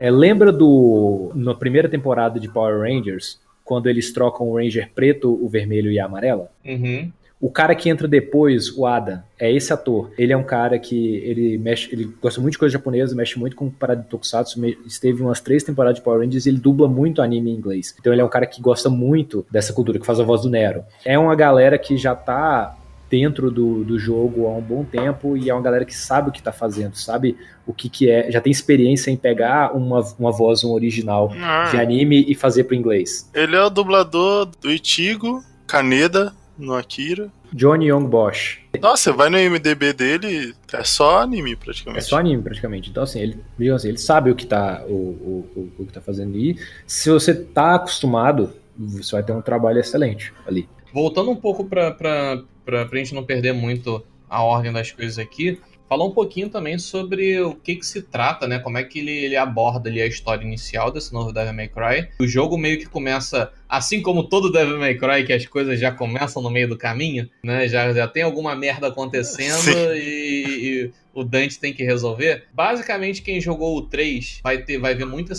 é, lembra do na primeira temporada de Power Rangers, quando eles trocam o Ranger preto, o vermelho e a amarela? Uhum. O cara que entra depois, o Ada, é esse ator. Ele é um cara que ele mexe, ele gosta muito de coisa japonesa, mexe muito com parada de tokusatsu, esteve umas três temporadas de Power Rangers e ele dubla muito anime em inglês. Então ele é um cara que gosta muito dessa cultura, que faz a voz do Nero. É uma galera que já tá dentro do, do jogo há um bom tempo e é uma galera que sabe o que tá fazendo, sabe o que que é, já tem experiência em pegar uma, uma voz, um original ah. de anime e fazer pro inglês. Ele é o dublador do Itigo, Kaneda, no Akira. Johnny Young Bosch. Nossa, vai no MDB dele, é só anime praticamente. É só anime praticamente. Então, assim, ele, assim, ele sabe o que tá, o, o, o, o que tá fazendo. E se você tá acostumado, você vai ter um trabalho excelente ali. Voltando um pouco para pra, pra, pra gente não perder muito a ordem das coisas aqui, falar um pouquinho também sobre o que que se trata, né? Como é que ele, ele aborda ali a história inicial desse novo Devil May Cry. O jogo meio que começa, assim como todo Devil May Cry, que as coisas já começam no meio do caminho, né? Já, já tem alguma merda acontecendo e, e, o Dante tem que resolver. Basicamente, quem jogou o 3 vai, ter, vai ver muita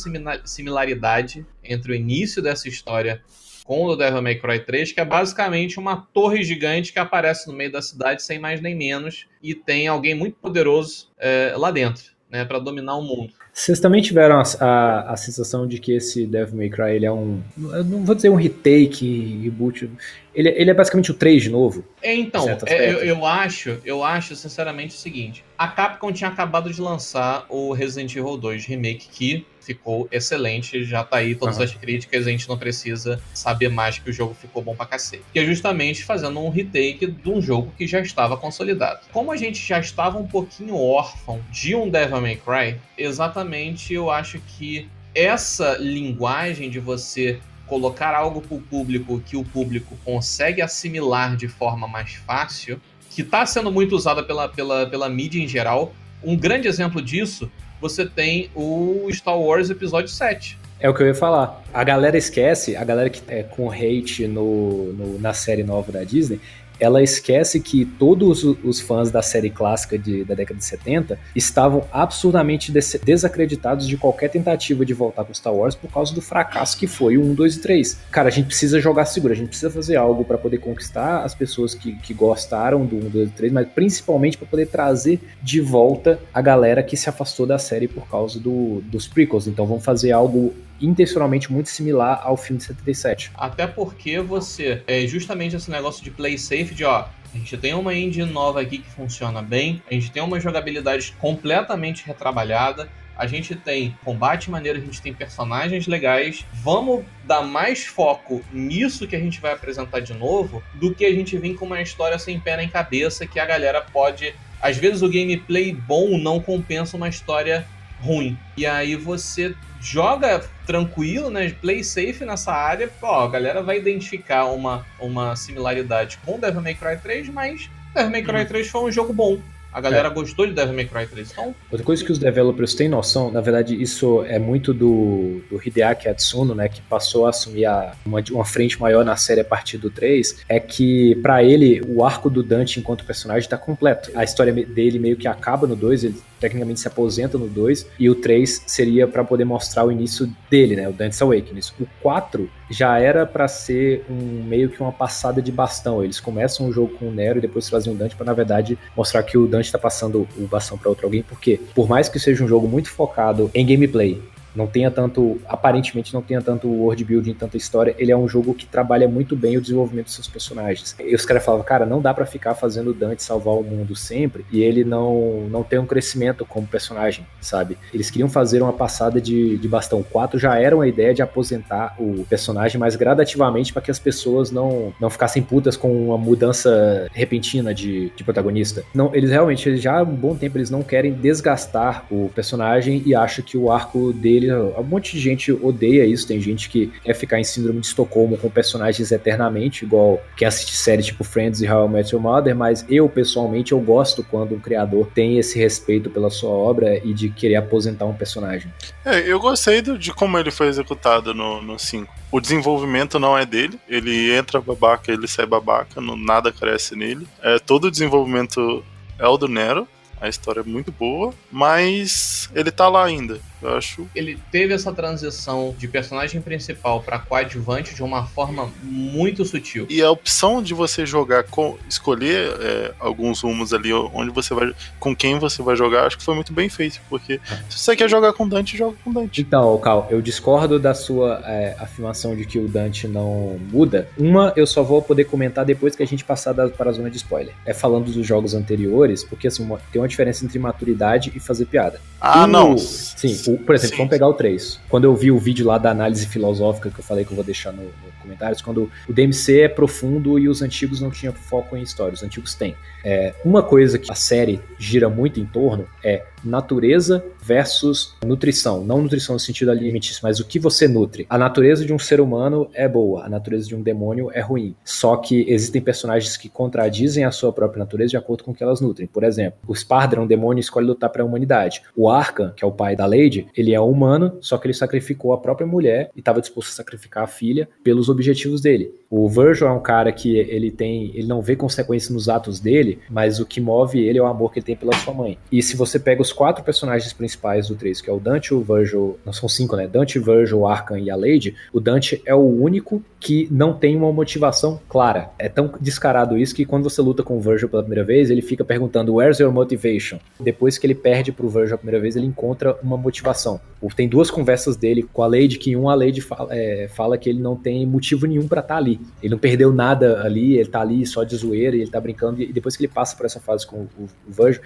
similaridade entre o início dessa história com o Devil May Cry 3, que é basicamente uma torre gigante que aparece no meio da cidade sem mais nem menos e tem alguém muito poderoso é, lá dentro, né, para dominar o mundo. Vocês também tiveram a, a, a, sensação de que esse Devil May Cry ele é um. Eu não vou dizer um retake, reboot. Ele, ele é basicamente o 3 de novo. É, então, é, eu, eu, acho, eu acho sinceramente o seguinte: a Capcom tinha acabado de lançar o Resident Evil 2 Remake, que ficou excelente, já tá aí todas uhum. as críticas, a gente não precisa saber mais que o jogo ficou bom pra cacete. Que é justamente fazendo um retake de um jogo que já estava consolidado. Como a gente já estava um pouquinho órfão de um Devil May Cry, exatamente eu acho que essa linguagem de você colocar algo para o público que o público consegue assimilar de forma mais fácil, que está sendo muito usada pela, pela, pela mídia em geral. Um grande exemplo disso, você tem o Star Wars Episódio 7. É o que eu ia falar. A galera esquece, a galera que é com hate no, no na série nova da Disney, ela esquece que todos os fãs da série clássica de, da década de 70 estavam absurdamente des desacreditados de qualquer tentativa de voltar com Star Wars por causa do fracasso que foi o 1, 2 e 3. Cara, a gente precisa jogar seguro, a gente precisa fazer algo para poder conquistar as pessoas que, que gostaram do 1, 2 e 3, mas principalmente para poder trazer de volta a galera que se afastou da série por causa do, dos prequels. Então vamos fazer algo intencionalmente muito similar ao filme de 77. Até porque você, é justamente esse negócio de play safe, de ó, a gente tem uma engine nova aqui que funciona bem, a gente tem uma jogabilidade completamente retrabalhada, a gente tem combate maneiro, a gente tem personagens legais. Vamos dar mais foco nisso que a gente vai apresentar de novo do que a gente vir com uma história sem pé nem cabeça que a galera pode. Às vezes o gameplay bom não compensa uma história ruim. E aí você joga tranquilo, né? Play safe nessa área. Ó, a galera vai identificar uma, uma similaridade com Devil May Cry 3, mas Devil May Cry 3 uhum. foi um jogo bom. A galera é. gostou de Devil May Cry 3. Então... Outra coisa que os developers têm noção, na verdade, isso é muito do, do Hideaki Atsuno, né, que passou a assumir a, uma, uma frente maior na série a partir do 3, é que para ele o arco do Dante enquanto personagem está completo. A história dele meio que acaba no 2, ele tecnicamente se aposenta no 2, e o 3 seria para poder mostrar o início dele, né, o Dante's Awakening. O 4 já era para ser um meio que uma passada de bastão. Eles começam o jogo com o Nero e depois fazem o Dante para na verdade mostrar que o Dante está passando o bastão para outro alguém, porque por mais que seja um jogo muito focado em gameplay, não tenha tanto, aparentemente não tenha tanto world building, tanta história, ele é um jogo que trabalha muito bem o desenvolvimento dos seus personagens. E os caras falavam, cara, não dá para ficar fazendo Dante salvar o mundo sempre e ele não, não tem um crescimento como personagem, sabe? Eles queriam fazer uma passada de, de bastão 4, já era uma ideia de aposentar o personagem mais gradativamente para que as pessoas não, não ficassem putas com uma mudança repentina de, de protagonista. Não, eles realmente, já há um bom tempo, eles não querem desgastar o personagem e acham que o arco dele um monte de gente odeia isso. Tem gente que quer ficar em síndrome de Estocolmo com personagens eternamente, igual quem assiste séries tipo Friends e How I Met Your Mother, mas eu, pessoalmente, eu gosto quando um criador tem esse respeito pela sua obra e de querer aposentar um personagem. É, eu gostei de como ele foi executado no 5. O desenvolvimento não é dele, ele entra babaca, ele sai babaca, não, nada cresce nele. É, todo o desenvolvimento é o do Nero, a história é muito boa, mas ele tá lá ainda. Eu acho. Ele teve essa transição de personagem principal para coadjuvante de uma forma muito sutil. E a opção de você jogar com. escolher é, alguns rumos ali onde você vai. com quem você vai jogar, acho que foi muito bem feito. Porque se você quer jogar com Dante, joga com Dante. Então, Cal, eu discordo da sua é, afirmação de que o Dante não muda. Uma, eu só vou poder comentar depois que a gente passar da, para a zona de spoiler. É falando dos jogos anteriores, porque assim, uma, tem uma diferença entre maturidade e fazer piada. Ah, não. Sim, o, por exemplo, Sim. vamos pegar o 3. Quando eu vi o vídeo lá da análise filosófica que eu falei que eu vou deixar no, no comentários, quando o DMC é profundo e os antigos não tinham foco em história, os antigos têm. É, uma coisa que a série gira muito em torno é natureza versus nutrição. Não nutrição no sentido alimentício, mas o que você nutre. A natureza de um ser humano é boa, a natureza de um demônio é ruim. Só que existem personagens que contradizem a sua própria natureza de acordo com o que elas nutrem. Por exemplo, o Spardra, um demônio, escolhe lutar para a humanidade. O Arkan, que é o pai da Lady, ele é humano, só que ele sacrificou a própria mulher e estava disposto a sacrificar a filha pelos objetivos dele. O Virgil é um cara que ele tem, ele não vê consequências nos atos dele, mas o que move ele é o amor que ele tem pela sua mãe. E se você pega os quatro personagens principais do 3, que é o Dante, o Virgil, não são cinco, né? Dante, Virgil, Arkham e a Lady, o Dante é o único que não tem uma motivação clara. É tão descarado isso que quando você luta com o Virgil pela primeira vez, ele fica perguntando Where's your motivation? Depois que ele perde pro Virgil a primeira vez, ele encontra uma motivação. Tem duas conversas dele com a Lady, que um a Lady fala, é, fala que ele não tem motivo nenhum para estar tá ali. Ele não perdeu nada ali, ele tá ali só de zoeira, ele tá brincando, e depois que ele passa por essa fase com o, o Virgil,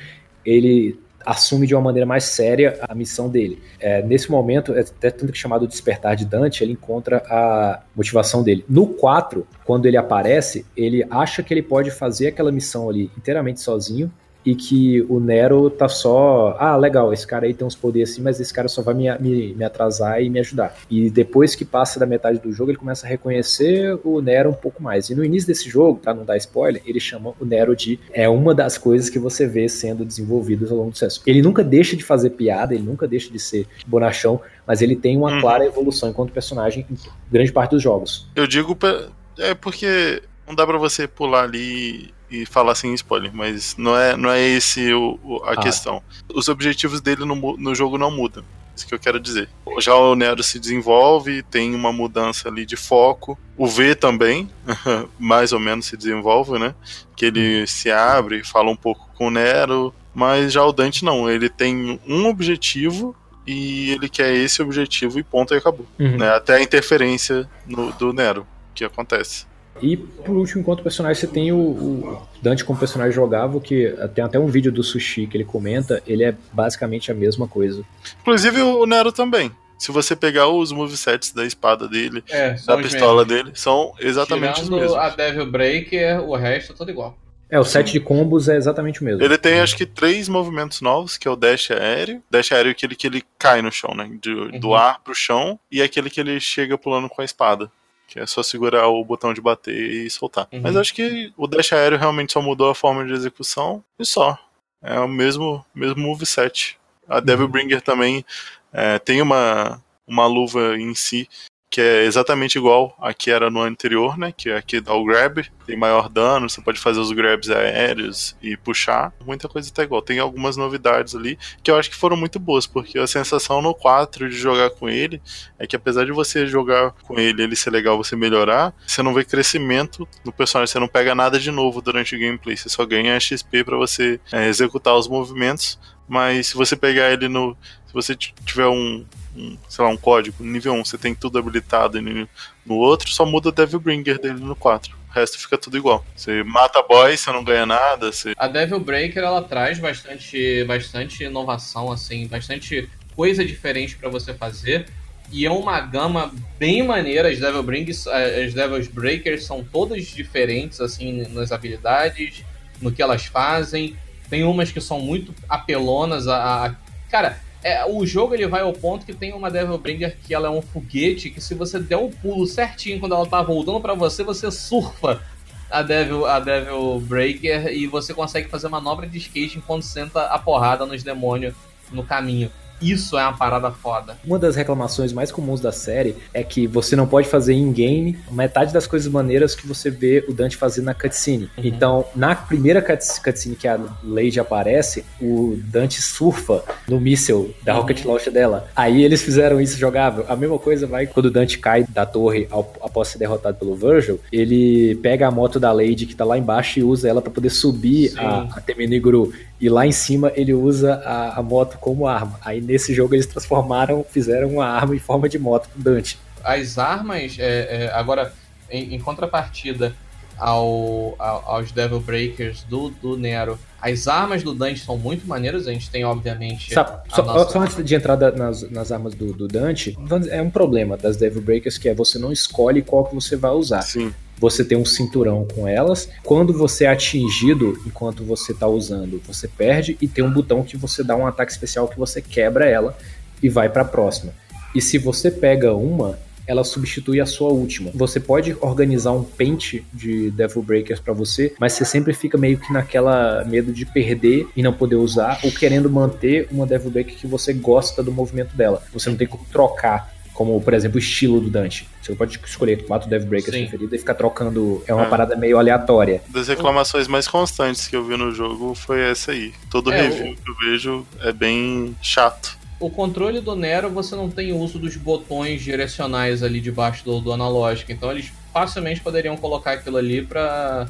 ele assume de uma maneira mais séria a missão dele. É, nesse momento, é até tanto que chamado Despertar de Dante, ele encontra a motivação dele. No 4, quando ele aparece, ele acha que ele pode fazer aquela missão ali inteiramente sozinho, e que o Nero tá só. Ah, legal, esse cara aí tem uns poderes assim, mas esse cara só vai me, me, me, atrasar e me ajudar. E depois que passa da metade do jogo, ele começa a reconhecer o Nero um pouco mais. E no início desse jogo, pra não dar spoiler, ele chama o Nero de. É uma das coisas que você vê sendo desenvolvidas ao longo do sucesso. Ele nunca deixa de fazer piada, ele nunca deixa de ser bonachão, mas ele tem uma uhum. clara evolução enquanto personagem em grande parte dos jogos. Eu digo. Pra... É porque não dá para você pular ali e falar sem spoiler, mas não é, não é esse o, o a ah. questão. Os objetivos dele no, no jogo não mudam. Isso que eu quero dizer. Já o Nero se desenvolve, tem uma mudança ali de foco. O V também, [LAUGHS] mais ou menos se desenvolve, né? Que ele uhum. se abre, fala um pouco com o Nero. Mas já o Dante não, ele tem um objetivo e ele quer esse objetivo e ponto e acabou. Uhum. Né? Até a interferência no, do Nero que acontece. E por último, enquanto personagem, você tem o, o, Dante como personagem jogável, que tem até um vídeo do Sushi que ele comenta, ele é basicamente a mesma coisa. Inclusive o Nero também. Se você pegar os movesets da espada dele, é, da pistola mesmos. dele, são exatamente Tirando os mesmos. a Devil Breaker, o resto é tudo igual. É, o set de combos é exatamente o mesmo. Ele tem acho que três movimentos novos, que é o dash aéreo. Dash aéreo é aquele que ele cai no chão, né? Do, uhum. do ar pro chão. E aquele que ele chega pulando com a espada. Que é só segurar o botão de bater e soltar. Uhum. Mas acho que o dash aéreo realmente só mudou a forma de execução e só. É o mesmo, mesmo moveset. A Devil uhum. Bringer também é, tem uma, uma luva em si que é exatamente igual a que era no anterior, né? Que é aqui dá o grab, tem maior dano, você pode fazer os grabs aéreos e puxar. Muita coisa tá igual. Tem algumas novidades ali que eu acho que foram muito boas, porque a sensação no 4 de jogar com ele é que apesar de você jogar com ele, ele ser legal, você melhorar, você não vê crescimento no personagem, você não pega nada de novo durante o gameplay, você só ganha XP para você é, executar os movimentos, mas se você pegar ele no. Se você tiver um, um, sei lá, um código nível 1, você tem tudo habilitado no, no outro, só muda o Devil Bringer dele no 4. O resto fica tudo igual. Você mata boy, você não ganha nada. Você... A Devil Breaker ela traz bastante, bastante inovação, assim, bastante coisa diferente para você fazer. E é uma gama bem maneira. As Devil, Brings, eh, as Devil Breakers são todas diferentes, assim, nas habilidades, no que elas fazem. Tem umas que são muito apelonas a. a... Cara, é, o jogo ele vai ao ponto que tem uma Devil Bringer que ela é um foguete que se você der um pulo certinho quando ela tá voltando para você, você surfa a Devil, a Devil Breaker e você consegue fazer manobra de skate enquanto senta a porrada nos demônios no caminho. Isso é uma parada foda. Uma das reclamações mais comuns da série é que você não pode fazer in-game metade das coisas maneiras que você vê o Dante fazer na cutscene. Uhum. Então, na primeira cutscene que a Lady aparece, o Dante surfa no míssel da uhum. Rocket Launcher dela. Aí eles fizeram isso jogável. A mesma coisa vai quando o Dante cai da torre ao, após ser derrotado pelo Virgil. Ele pega a moto da Lady que tá lá embaixo e usa ela para poder subir Sim. a, a Temeniguru. E lá em cima ele usa a, a moto como arma. Aí nesse jogo eles transformaram, fizeram uma arma em forma de moto pro Dante. As armas, é, é, agora, em, em contrapartida ao, ao, aos Devil Breakers do, do Nero, as armas do Dante são muito maneiras. A gente tem, obviamente. Sabe, só, nossa... só, antes de entrar nas, nas armas do, do Dante, é um problema das Devil Breakers que é você não escolhe qual que você vai usar. Sim você tem um cinturão com elas. Quando você é atingido enquanto você está usando, você perde e tem um botão que você dá um ataque especial que você quebra ela e vai para a próxima. E se você pega uma, ela substitui a sua última. Você pode organizar um pente de Devil Breakers para você, mas você sempre fica meio que naquela medo de perder e não poder usar, ou querendo manter uma Devil Breaker que você gosta do movimento dela. Você não tem como trocar como, por exemplo, o estilo do Dante. Você pode escolher quatro Death Breakers preferidos e ficar trocando. É uma é. parada meio aleatória. Das reclamações mais constantes que eu vi no jogo foi essa aí. Todo é, review o... que eu vejo é bem chato. O controle do Nero, você não tem uso dos botões direcionais ali debaixo do, do analógico. Então eles facilmente poderiam colocar aquilo ali pra,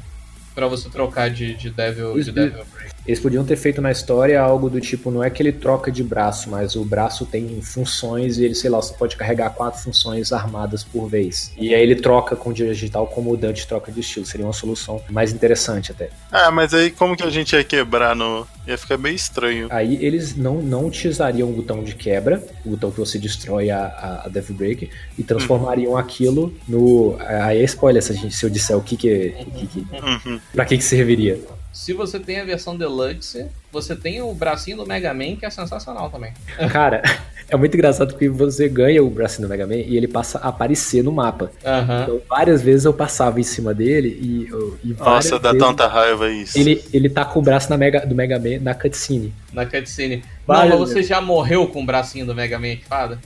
pra você trocar de, de Devil, de Devil. Eles podiam ter feito na história algo do tipo, não é que ele troca de braço, mas o braço tem funções e ele, sei lá, você pode carregar quatro funções armadas por vez. E aí ele troca com o digital como o Dante troca de estilo. Seria uma solução mais interessante até. Ah, mas aí como que a gente ia quebrar no. Ia ficar meio estranho. Aí eles não, não utilizariam o botão de quebra, o botão que você destrói a, a, a Devil Break, e transformariam uhum. aquilo no. Aí é spoiler se, a gente, se eu disser o que que. que, que uhum. Pra que que serviria? Se você tem a versão Deluxe, você tem o bracinho do Mega Man, que é sensacional também. [LAUGHS] Cara, é muito engraçado que você ganha o bracinho do Mega Man e ele passa a aparecer no mapa. Uhum. Então, várias vezes eu passava em cima dele e. e Nossa, dá vezes, tanta raiva isso. Ele, ele tá com o braço na Mega, do Mega Man na cutscene. Na cutscene. Não, mas você já morreu com o bracinho do Mega Man equipado?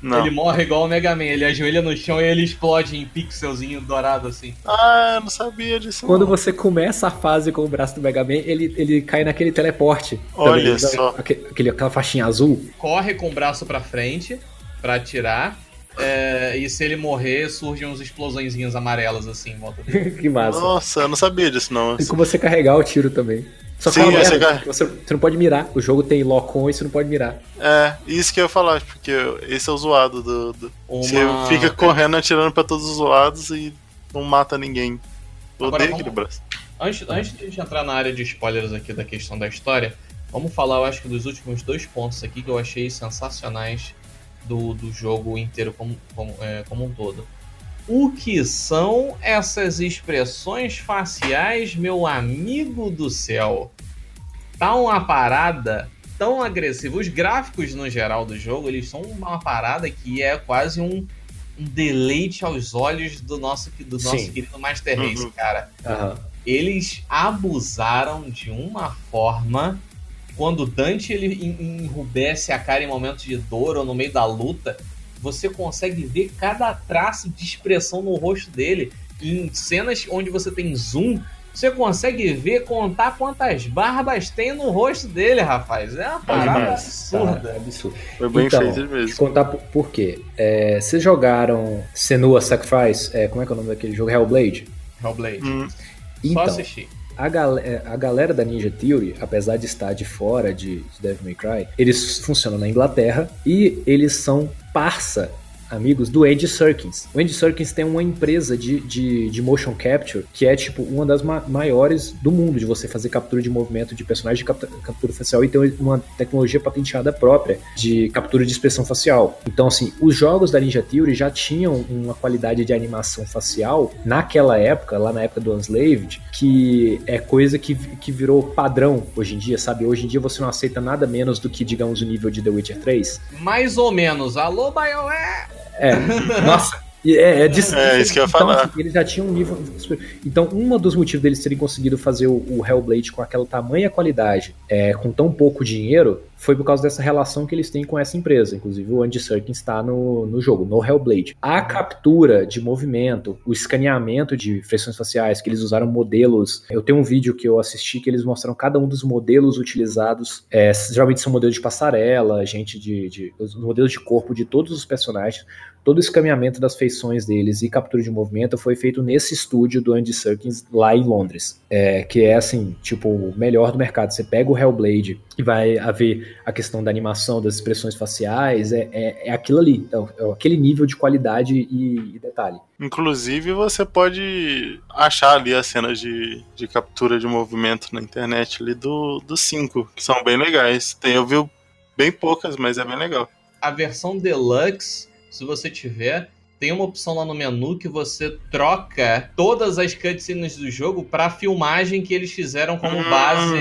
Não. Ele morre igual o Mega Man, ele ajoelha no chão e ele explode em pixelzinho dourado assim. Ah, eu não sabia disso. Quando não. você começa a fase com o braço do Mega Man, ele, ele cai naquele teleporte. Olha também, só. Aquele, aquela faixinha azul. Corre com o braço pra frente pra atirar. É, e se ele morrer, surgem uns explosõezinhas amarelas assim em volta dele. [LAUGHS] que massa. Nossa, eu não sabia disso não. E com você carregar o tiro também. Só Sim, merda, você, você, você, não pode mirar. O jogo tem lock-on e você não pode mirar. É, isso que eu ia falar, porque esse é o zoado do. do... Uma... Você fica correndo, atirando pra todos os lados e não mata ninguém. Eu odeio aquele braço. Antes, antes de a gente entrar na área de spoilers aqui da questão da história, vamos falar, eu acho que dos últimos dois pontos aqui que eu achei sensacionais do, do jogo inteiro como, como, é, como um todo. O que são essas expressões faciais, meu amigo do céu? Tá uma parada tão agressiva. Os gráficos no geral do jogo, eles são uma parada que é quase um, um deleite aos olhos do nosso, do nosso querido Master Race, uhum. cara. Uhum. Eles abusaram de uma forma quando Dante ele enrubesce a cara em momentos de dor ou no meio da luta, você consegue ver cada traço de expressão no rosto dele. Em cenas onde você tem zoom, você consegue ver, contar quantas barbas tem no rosto dele, rapaz. É uma parada é absurda. é absurdo. Foi bem então, feito mesmo. contar por, por quê. É, vocês jogaram Senua Sacrifice? É, como é que é o nome daquele jogo? Hellblade? Hellblade. Hum. Então, Só assistir. A, gal a galera da Ninja Theory, apesar de estar de fora de, de Devil May Cry, eles funcionam na Inglaterra e eles são parça amigos do Andy Serkins. O Andy Serkins tem uma empresa de, de, de motion capture que é tipo uma das ma maiores do mundo de você fazer captura de movimento de personagens de captura facial e tem uma tecnologia patenteada própria de captura de expressão facial. Então, assim, os jogos da Ninja Theory já tinham uma qualidade de animação facial naquela época, lá na época do Unslaved, que é coisa que, que virou padrão hoje em dia, sabe? Hoje em dia você não aceita nada menos do que, digamos, o nível de The Witcher 3. Mais ou menos. Alô, BioWare! É, nossa. É, é, disso, é isso que eu ia falar. Então, eles já tinham um nível. Então, um dos motivos deles terem conseguido fazer o, o Hellblade com aquela tamanha qualidade, é, com tão pouco dinheiro, foi por causa dessa relação que eles têm com essa empresa. Inclusive, o Andy Serkins está no, no jogo, no Hellblade. A captura de movimento, o escaneamento de feições faciais, que eles usaram modelos. Eu tenho um vídeo que eu assisti que eles mostram cada um dos modelos utilizados. É, geralmente são modelos de passarela, gente de, de. os modelos de corpo de todos os personagens todo o escaneamento das feições deles e captura de movimento foi feito nesse estúdio do Andy Serkins lá em Londres. É, que é assim, tipo, o melhor do mercado. Você pega o Hellblade e vai haver a questão da animação, das expressões faciais, é, é, é aquilo ali, é, é, aquele nível de qualidade e, e, detalhe. Inclusive, você pode achar ali as cenas de, de captura de movimento na internet ali do 5, que são bem legais. Tem, eu vi bem poucas, mas é bem legal. A versão deluxe se você tiver, tem uma opção lá no menu que você troca todas as cutscenes do jogo para filmagem que eles fizeram como hum. base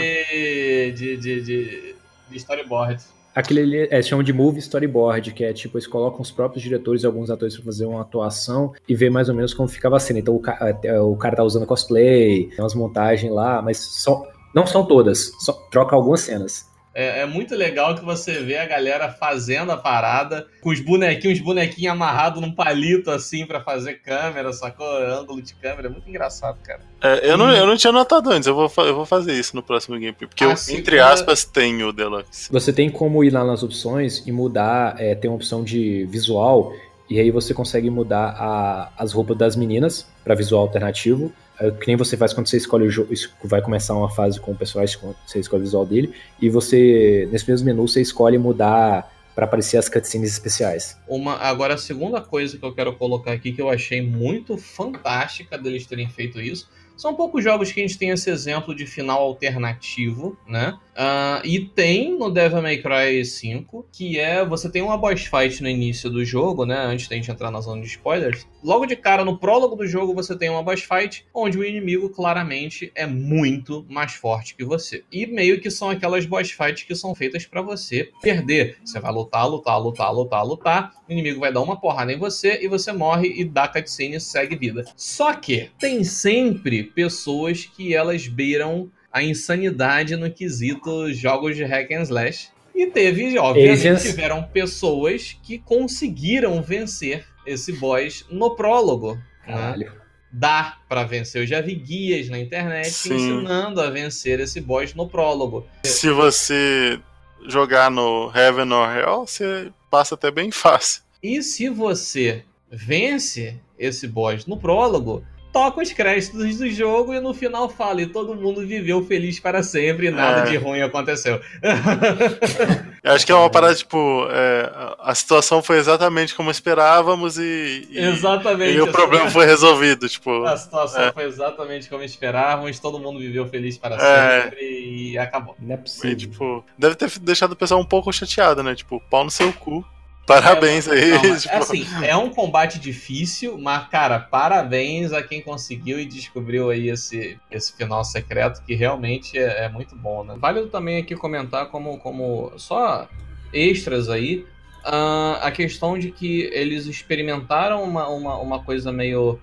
de, de, de, de storyboard. Aquele ali é, chamam de movie storyboard, que é tipo, eles colocam os próprios diretores e alguns atores para fazer uma atuação e ver mais ou menos como ficava a cena. Então o, ca é, o cara tá usando cosplay, tem umas montagens lá, mas só, não são todas, só troca algumas cenas. É, é, muito legal que você vê a galera fazendo a parada com os bonequinhos, os bonequinhos amarrados num palito assim para fazer câmera, sacou? Ângulo de câmera. É muito engraçado, cara. É, eu, não, eu não tinha notado antes, eu vou, eu vou fazer isso no próximo gameplay. Porque, eu, entre aspas, tenho o Deluxe. Você tem como ir lá nas opções e mudar, é, tem uma opção de visual, e aí você consegue mudar a, as roupas das meninas para visual alternativo é, que nem você faz quando você escolhe o jogo, vai começar uma fase com o personagem, você escolhe o visual dele, e você, nesse mesmo menu, você escolhe mudar para aparecer as cutscenes especiais. Uma, agora, a segunda coisa que eu quero colocar aqui, que eu achei muito fantástica deles terem feito isso, São poucos jogos que a gente tem esse exemplo de final alternativo, né? Uh, e tem no Devil May Cry 5, que é você tem uma boss fight no início do jogo, né? Antes da gente entrar na zona de spoilers. Logo de cara, no prólogo do jogo, você tem uma boss fight onde o inimigo claramente é muito mais forte que você. E meio que são aquelas boss fights que são feitas para você perder. Você vai lutar, lutar, lutar, lutar, lutar. O inimigo vai dar uma porrada em você e você morre e dá cutscene e segue vida. Só que tem sempre pessoas que elas beiram a insanidade no quesito jogos de hack and slash. E teve, obviamente, Agents. tiveram pessoas que conseguiram vencer esse boss no prólogo. Caralho. Né? Dá para vencer. Eu já vi guias na internet Sim. ensinando a vencer esse boss no prólogo. Se você jogar no Heaven or Hell, você passa até bem [LAUGHS] fácil. E se você vence esse boss no prólogo, toca os créditos do jogo e no final fala, e todo mundo viveu feliz para sempre e nada é. de ruim aconteceu. [LAUGHS] Eu acho que é uma parada, tipo, é, a situação foi exatamente como esperávamos e, e, exatamente, e o problema foi resolvido, tipo... A situação é. foi exatamente como esperávamos, todo mundo viveu feliz para é. sempre e acabou. Não é possível. E, tipo, deve ter deixado o pessoal um pouco chateado, né? Tipo, pau no seu cu. Parabéns é, aí. Não, tipo... assim, é um combate difícil, mas, cara, parabéns a quem conseguiu e descobriu aí esse, esse final secreto, que realmente é, é muito bom, né? Vale também aqui comentar como, como só extras aí, uh, a questão de que eles experimentaram uma, uma, uma coisa meio.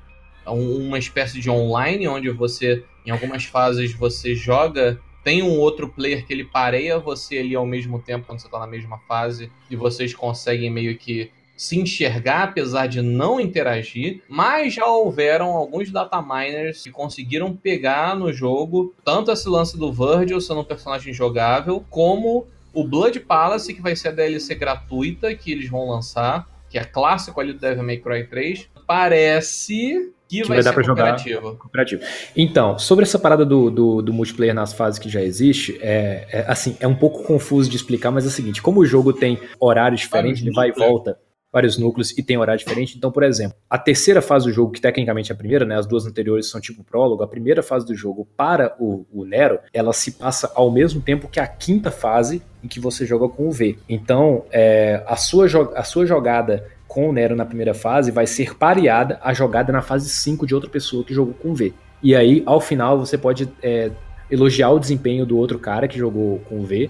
uma espécie de online, onde você, em algumas fases, você joga tem um outro player que ele pareia você ali ao mesmo tempo quando você tá na mesma fase e vocês conseguem meio que se enxergar, apesar de não interagir, mas já houveram alguns data miners que conseguiram pegar no jogo tanto esse lance do Virgil sendo um personagem jogável, como o Blood Palace, que vai ser a DLC gratuita que eles vão lançar, que é clássico ali do Devil May Cry 3. Parece que, que vai, vai dar para jogar cooperativo. Então, sobre essa parada do, do, do, multiplayer nas fases que já existe, é, é, assim, é um pouco confuso de explicar, mas é o seguinte, como o jogo tem horário diferente, ele vai e volta, vários núcleos e tem horário diferente. Então, por exemplo, a terceira fase do jogo, que tecnicamente é a primeira, né? As duas anteriores são tipo prólogo. A primeira fase do jogo para o, o Nero, ela se passa ao mesmo tempo que a quinta fase em que você joga com o V. Então, é, a, sua, a sua jogada com o Nero na primeira fase vai ser pareada à jogada na fase 5 de outra pessoa que jogou com V. E aí, ao final, você pode é, elogiar o desempenho do outro cara que jogou com V,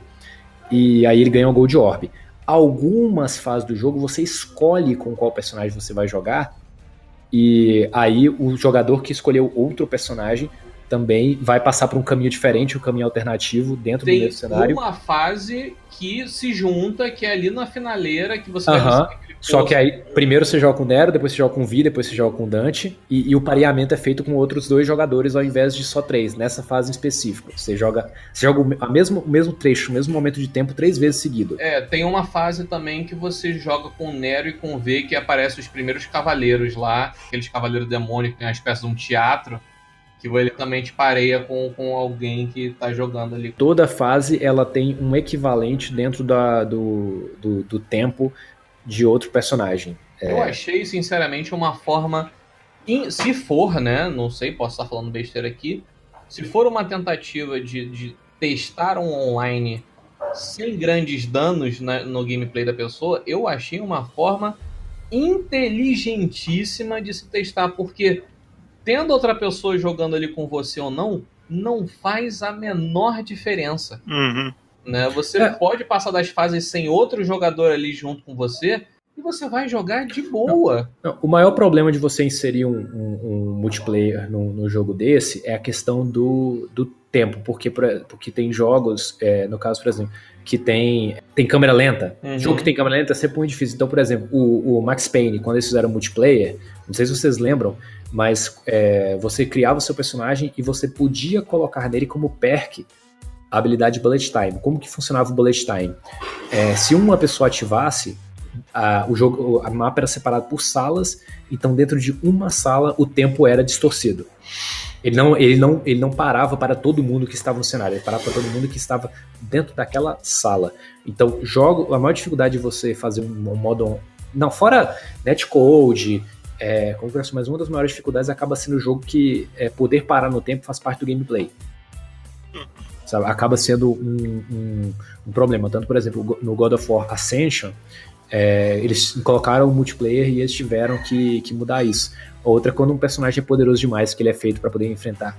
e aí ele ganha o Gold de Orb. Algumas fases do jogo você escolhe com qual personagem você vai jogar, e aí o jogador que escolheu outro personagem também vai passar por um caminho diferente, um caminho alternativo dentro Tem do mesmo cenário. Tem uma fase que se junta, que é ali na finaleira, que você uh -huh. vai só que aí, primeiro você joga com Nero, depois você joga com Vi, depois você joga com Dante, e, e, o pareamento é feito com outros dois jogadores ao invés de só três, nessa fase em específico. Você joga, você joga o, a mesmo, o mesmo trecho, o mesmo momento de tempo, três vezes seguido. É, tem uma fase também que você joga com Nero e com V, que aparecem os primeiros cavaleiros lá, aqueles cavaleiros demônios que tem uma espécie de um teatro que ele também te pareia com, com alguém que tá jogando ali. Toda fase ela tem um equivalente dentro da, do, do, do tempo de outro personagem. É... Eu achei, sinceramente, uma forma. Se for, né? Não sei, posso estar falando besteira aqui. Se for uma tentativa de, de testar um online sem grandes danos na, no gameplay da pessoa, eu achei uma forma inteligentíssima de se testar, porque tendo outra pessoa jogando ali com você ou não, não faz a menor diferença. Uhum. Né? Você é. pode passar das fases sem outro jogador ali junto com você e você vai jogar de boa. Não, não, o maior problema de você inserir um, um, um multiplayer no, no, jogo desse é a questão do, do tempo, porque, porque tem jogos, é, no caso, por exemplo, que tem, tem câmera lenta. Uhum. Jogo que tem câmera lenta é sempre muito difícil. Então, por exemplo, o, o Max Payne, quando eles fizeram multiplayer, não sei se vocês lembram, mas é, você criava o seu personagem e você podia colocar nele como perk a habilidade Bullet Time. Como que funcionava o Bullet Time? É, se uma pessoa ativasse, a, o jogo, a mapa era separado por salas, então dentro de uma sala o tempo era distorcido. Ele não, ele não, ele não parava para todo mundo que estava no cenário, ele parava para todo mundo que estava dentro daquela sala. Então, jogo, a maior dificuldade de você fazer um, um modo. Não, fora netcode, é, mas uma das maiores dificuldades acaba sendo o jogo que é, poder parar no tempo faz parte do gameplay. Sabe? Acaba sendo um, um, um, problema. Tanto, por exemplo, no God of War Ascension, é, eles colocaram o multiplayer e eles tiveram que, que mudar isso. Outra, quando um personagem é poderoso demais, que ele é feito para poder enfrentar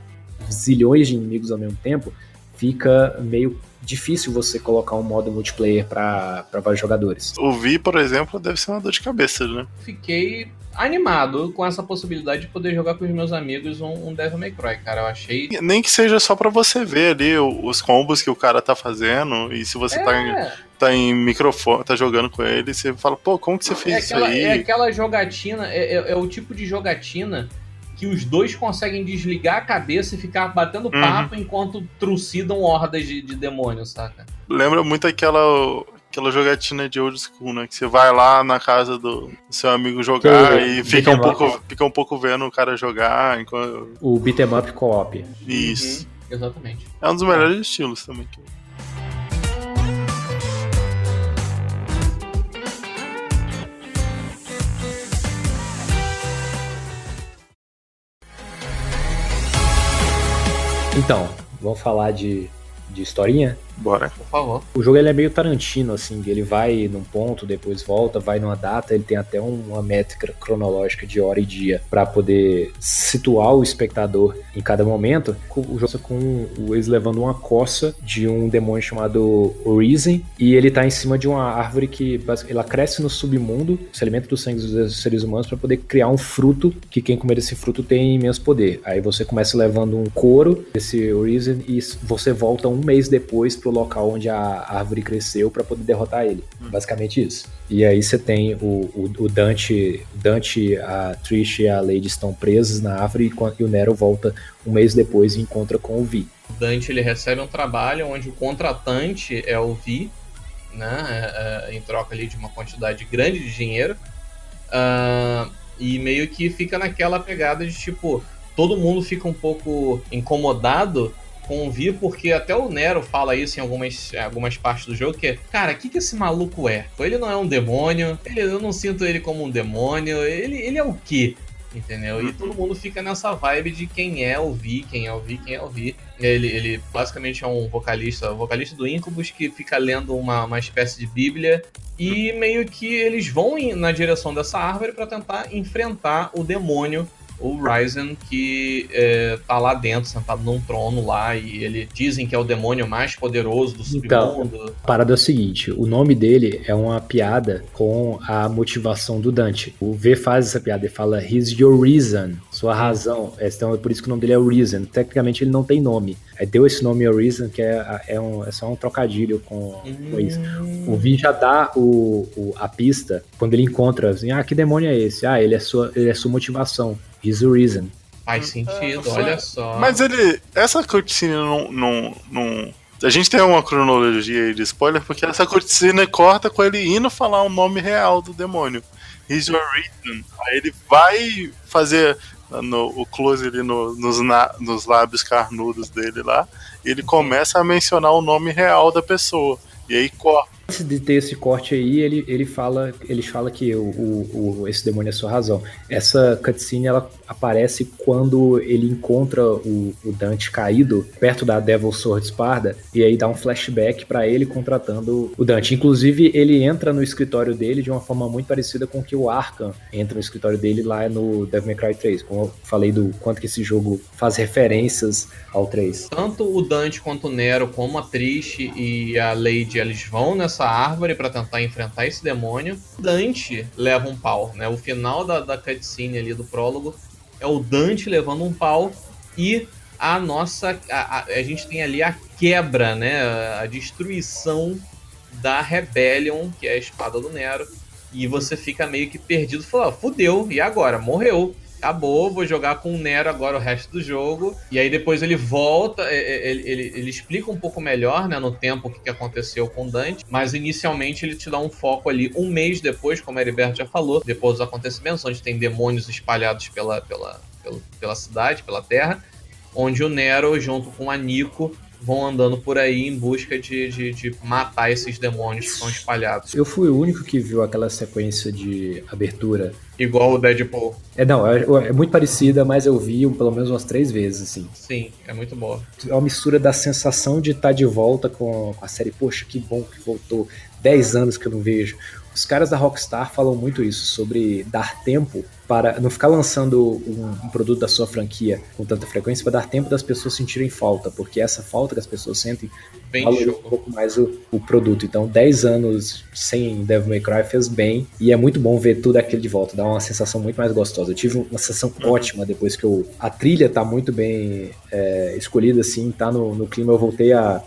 zilhões de inimigos ao mesmo tempo, fica meio difícil você colocar um modo multiplayer para vários jogadores. O Vi, por exemplo, deve ser uma dor de cabeça, né? Fiquei animado com essa possibilidade de poder jogar com os meus amigos um, um Devil May Cry, cara. Eu achei. Nem que seja só para você ver ali os combos que o cara tá fazendo e se você tá é. tá, em, tá em microfone, tá jogando com ele, você fala, pô, como que você fez é aquela, isso aí? É aquela jogatina, é, é, é o tipo de jogatina que os dois conseguem desligar a cabeça e ficar batendo uhum. papo enquanto trucidam hordas de, de demônios, saca? Lembra muito aquela aquela jogatina de old school, né? Que você vai lá na casa do, seu amigo jogar que, e fica um, pouco, fica um pouco vendo o cara jogar. Enquanto... O beat'em up co-op. Isso. Uhum, exatamente. É um dos melhores estilos também. Então, vamos falar de, de historinha? Bora. Por favor. O jogo ele é meio Tarantino, assim, ele vai num ponto, depois volta, vai numa data, ele tem até uma métrica cronológica de hora e dia para poder situar o espectador em cada momento. O jogo com eles levando uma coça de um demônio chamado Risen, e ele tá em cima de uma árvore que ela cresce no submundo, se alimenta do sangue dos seres humanos para poder criar um fruto que quem comer esse fruto tem imenso poder. Aí você começa levando um couro desse Risen e você volta um mês depois pro local onde a árvore cresceu para poder derrotar ele. Hum. Basicamente isso. E aí você tem o, o, o, Dante, Dante, a Trish e a Lady estão presos na árvore e o Nero volta um mês depois e encontra com o Vi. O Dante ele recebe um trabalho onde o contratante é o Vi, né, é, é, em troca ali de uma quantidade grande de dinheiro. Uh, e meio que fica naquela pegada de tipo, todo mundo fica um pouco incomodado convir, porque até o Nero fala isso em algumas, algumas partes do jogo, que é, cara, o que, que esse maluco é? Ele não é um demônio, ele, eu não sinto ele como um demônio, ele, ele é o quê? Entendeu? E todo mundo fica nessa vibe de quem é o Vi, quem é o Vi, quem é o Vi. Ele, ele basicamente é um vocalista, vocalista do Incubus que fica lendo uma, uma espécie de bíblia e meio que eles vão na direção dessa árvore para tentar enfrentar o demônio o Ryzen que é, tá lá dentro, sentado num trono lá, e ele dizem que é o demônio mais poderoso do submundo. Então, a parada é o seguinte: o nome dele é uma piada com a motivação do Dante. O V faz essa piada e fala He's your reason, sua razão. Então é por isso que o nome dele é Reason. Tecnicamente ele não tem nome. Aí deu esse nome ao Reason, que é, é, um, é só um trocadilho com, hum. com isso. O Vi já dá o, o, a pista quando ele encontra, assim, ah, que demônio é esse? Ah, ele é sua, ele é sua motivação. He's the reason. Faz sentido, olha só. Mas ele. Essa cutscene não, não, não. A gente tem uma cronologia aí de spoiler, porque essa cutscene corta com ele indo falar o nome real do demônio. He's your reason. Aí ele vai fazer no, o close ali no, nos, na, nos lábios carnudos dele lá. Ele começa a mencionar o nome real da pessoa. E aí corta Antes de ter esse corte aí, ele, ele fala, ele fala que o, o, o, esse demônio é sua razão. Essa cutscene ela aparece quando ele encontra o, o Dante caído perto da Devil Sword Espada e aí dá um flashback para ele contratando o Dante. Inclusive, ele entra no escritório dele de uma forma muito parecida com que o Arkham entra no escritório dele lá no Devil May Cry 3. Como eu falei do quanto que esse jogo faz referências ao 3. Tanto o Dante quanto o Nero, como a Trish e a Lady, eles vão nessa essa árvore para tentar enfrentar esse demônio. Dante leva um pau, né? O final da, da cutscene ali do prólogo é o Dante levando um pau e a nossa. A, a, a gente tem ali a quebra, né? A destruição da Rebellion, que é a espada do Nero. E você fica meio que perdido, fala, ah, fudeu, e agora? Morreu acabou, vou jogar com o Nero agora o resto do jogo. E aí depois ele volta, é, é, ele, ele, ele explica um pouco melhor, né, no tempo o que, aconteceu com o Dante, mas inicialmente ele te dá um foco ali um mês depois, como a Heriberto já falou, depois dos acontecimentos, onde tem demônios espalhados pela, pela, pela, pela cidade, pela terra, onde o Nero, junto com a Nico, vão andando por aí em busca de, de, de, matar esses demônios que estão espalhados. Eu fui o único que viu aquela sequência de abertura. Igual o Deadpool. É, não, é, é muito parecida, mas eu vi pelo menos umas três vezes, assim. Sim, é muito boa. É uma mistura da sensação de estar de volta com a série, poxa, que bom que voltou. Dez anos que eu não vejo. Os caras da Rockstar falam muito isso, sobre dar tempo para não ficar lançando um, um, produto da sua franquia com tanta frequência, para dar tempo das pessoas sentirem falta, porque essa falta que as pessoas sentem bem valoriza um pouco mais o, o, produto. Então, 10 anos sem Devil May Cry fez bem, e é muito bom ver tudo aquilo de volta, dá uma sensação muito mais gostosa. Eu tive uma sensação uhum. ótima depois que eu. A trilha tá muito bem é, escolhida, assim, tá no, no clima. Eu voltei a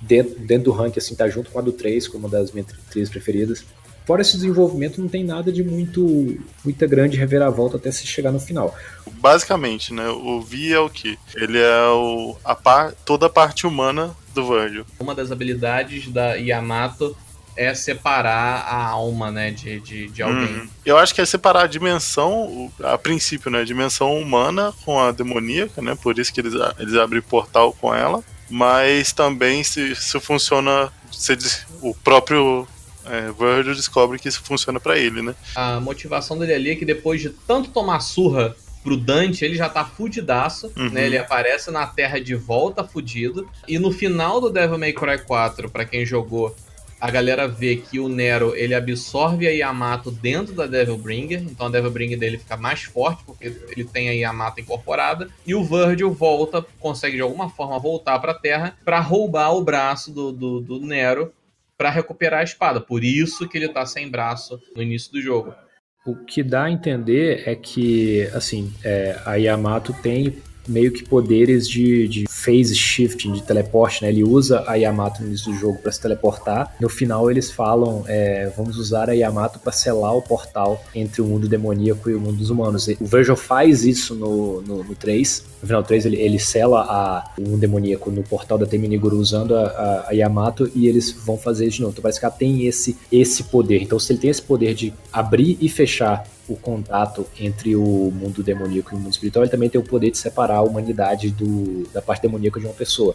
dentro, dentro do ranking, assim, tá junto com a do 3, como uma das minhas trilhas preferidas. Fora esse desenvolvimento, não tem nada de muito muita grande reviravolta até se chegar no final. Basicamente, né? O Vi é o que? Ele é o, a par, toda a parte humana do Virgil. Uma das habilidades da Yamato é separar a alma, né, de, de, de alguém. Hum. Eu acho que é separar a dimensão, a princípio, né, a dimensão humana com a demoníaca, né, por isso que eles, eles abrem portal com ela, mas também se, se funciona, se o próprio é, Virgil descobre que isso funciona para ele, né? A motivação dele ali é que depois de tanto tomar surra pro Dante, ele já tá fudidaço, uhum. né? Ele aparece na Terra de volta fudido. E no final do Devil May Cry 4, para quem jogou, a galera vê que o Nero ele absorve a Yamato dentro da Devil Bringer, então a Devil Bringer dele fica mais forte porque ele tem a Yamato incorporada e o Virgil volta, consegue de alguma forma voltar para a Terra para roubar o braço do, do, do Nero para recuperar a espada. Por isso que ele tá sem braço no início do jogo. O que dá a entender é que, assim, é, a Yamato tem meio que poderes de, de phase shifting, de teleporte, né? Ele usa a Yamato no início do jogo para se teleportar. No final eles falam, é, vamos usar a Yamato para selar o portal entre o mundo demoníaco e o mundo dos humanos. O Virgil faz isso no, no, no 3. No final 3 ele, ele sela a, mundo demoníaco no portal da Teminiguru usando a, a, a, Yamato e eles vão fazer isso de novo. Então parece que ela tem esse, esse poder. Então se ele tem esse poder de abrir e fechar o contato entre o mundo demoníaco e o mundo espiritual, ele também tem o poder de separar a humanidade do, da parte demoníaca de uma pessoa.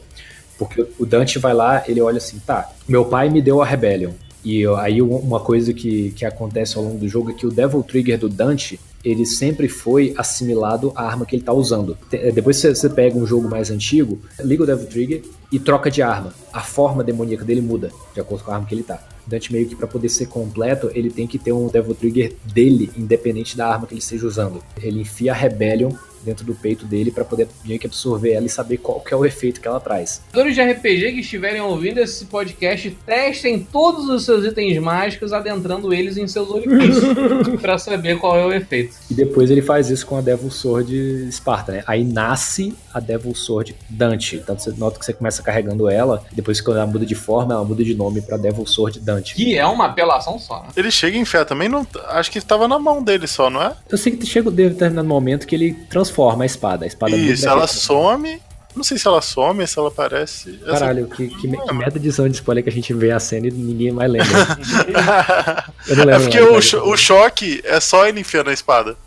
Porque o Dante vai lá, ele olha assim, tá, meu pai me deu a Rebellion. E aí uma coisa que, que acontece ao longo do jogo é que o Devil Trigger do Dante, ele sempre foi assimilado à arma que ele tá usando. Depois você, pega um jogo mais antigo, liga o Devil Trigger e troca de arma. A forma demoníaca dele muda, de acordo com a arma que ele tá. Dante meio que para poder ser completo, ele tem que ter um Devil Trigger dele, independente da arma que ele esteja usando. Ele enfia a Rebellion dentro do peito dele para poder meio que absorver ela e saber qual que é o efeito que ela traz. Jogadores de RPG que estiverem ouvindo esse podcast, testem todos os seus itens mágicos adentrando eles em seus orifícios [LAUGHS] para saber qual é o efeito. E depois ele faz isso com a Devil Sword Sparta, né? Aí nasce a Devil Sword Dante. Então você nota que você começa carregando ela, depois quando ela muda de forma, ela muda de nome para Devil Sword Dante. Que é uma apelação só. Né? Ele chega em fé também, não, acho que estava na mão dele só, não é? Eu sei que chega um determinado momento que ele transforma transforma a espada. A espada Isso, ela some. Não sei se ela some, se ela aparece. Caralho, Essa... que, que, que merda de de spoiler que a gente vê a cena e ninguém mais lembra. [LAUGHS] Eu não lembro. É porque mais, o, o choque é só ele enfiando a espada.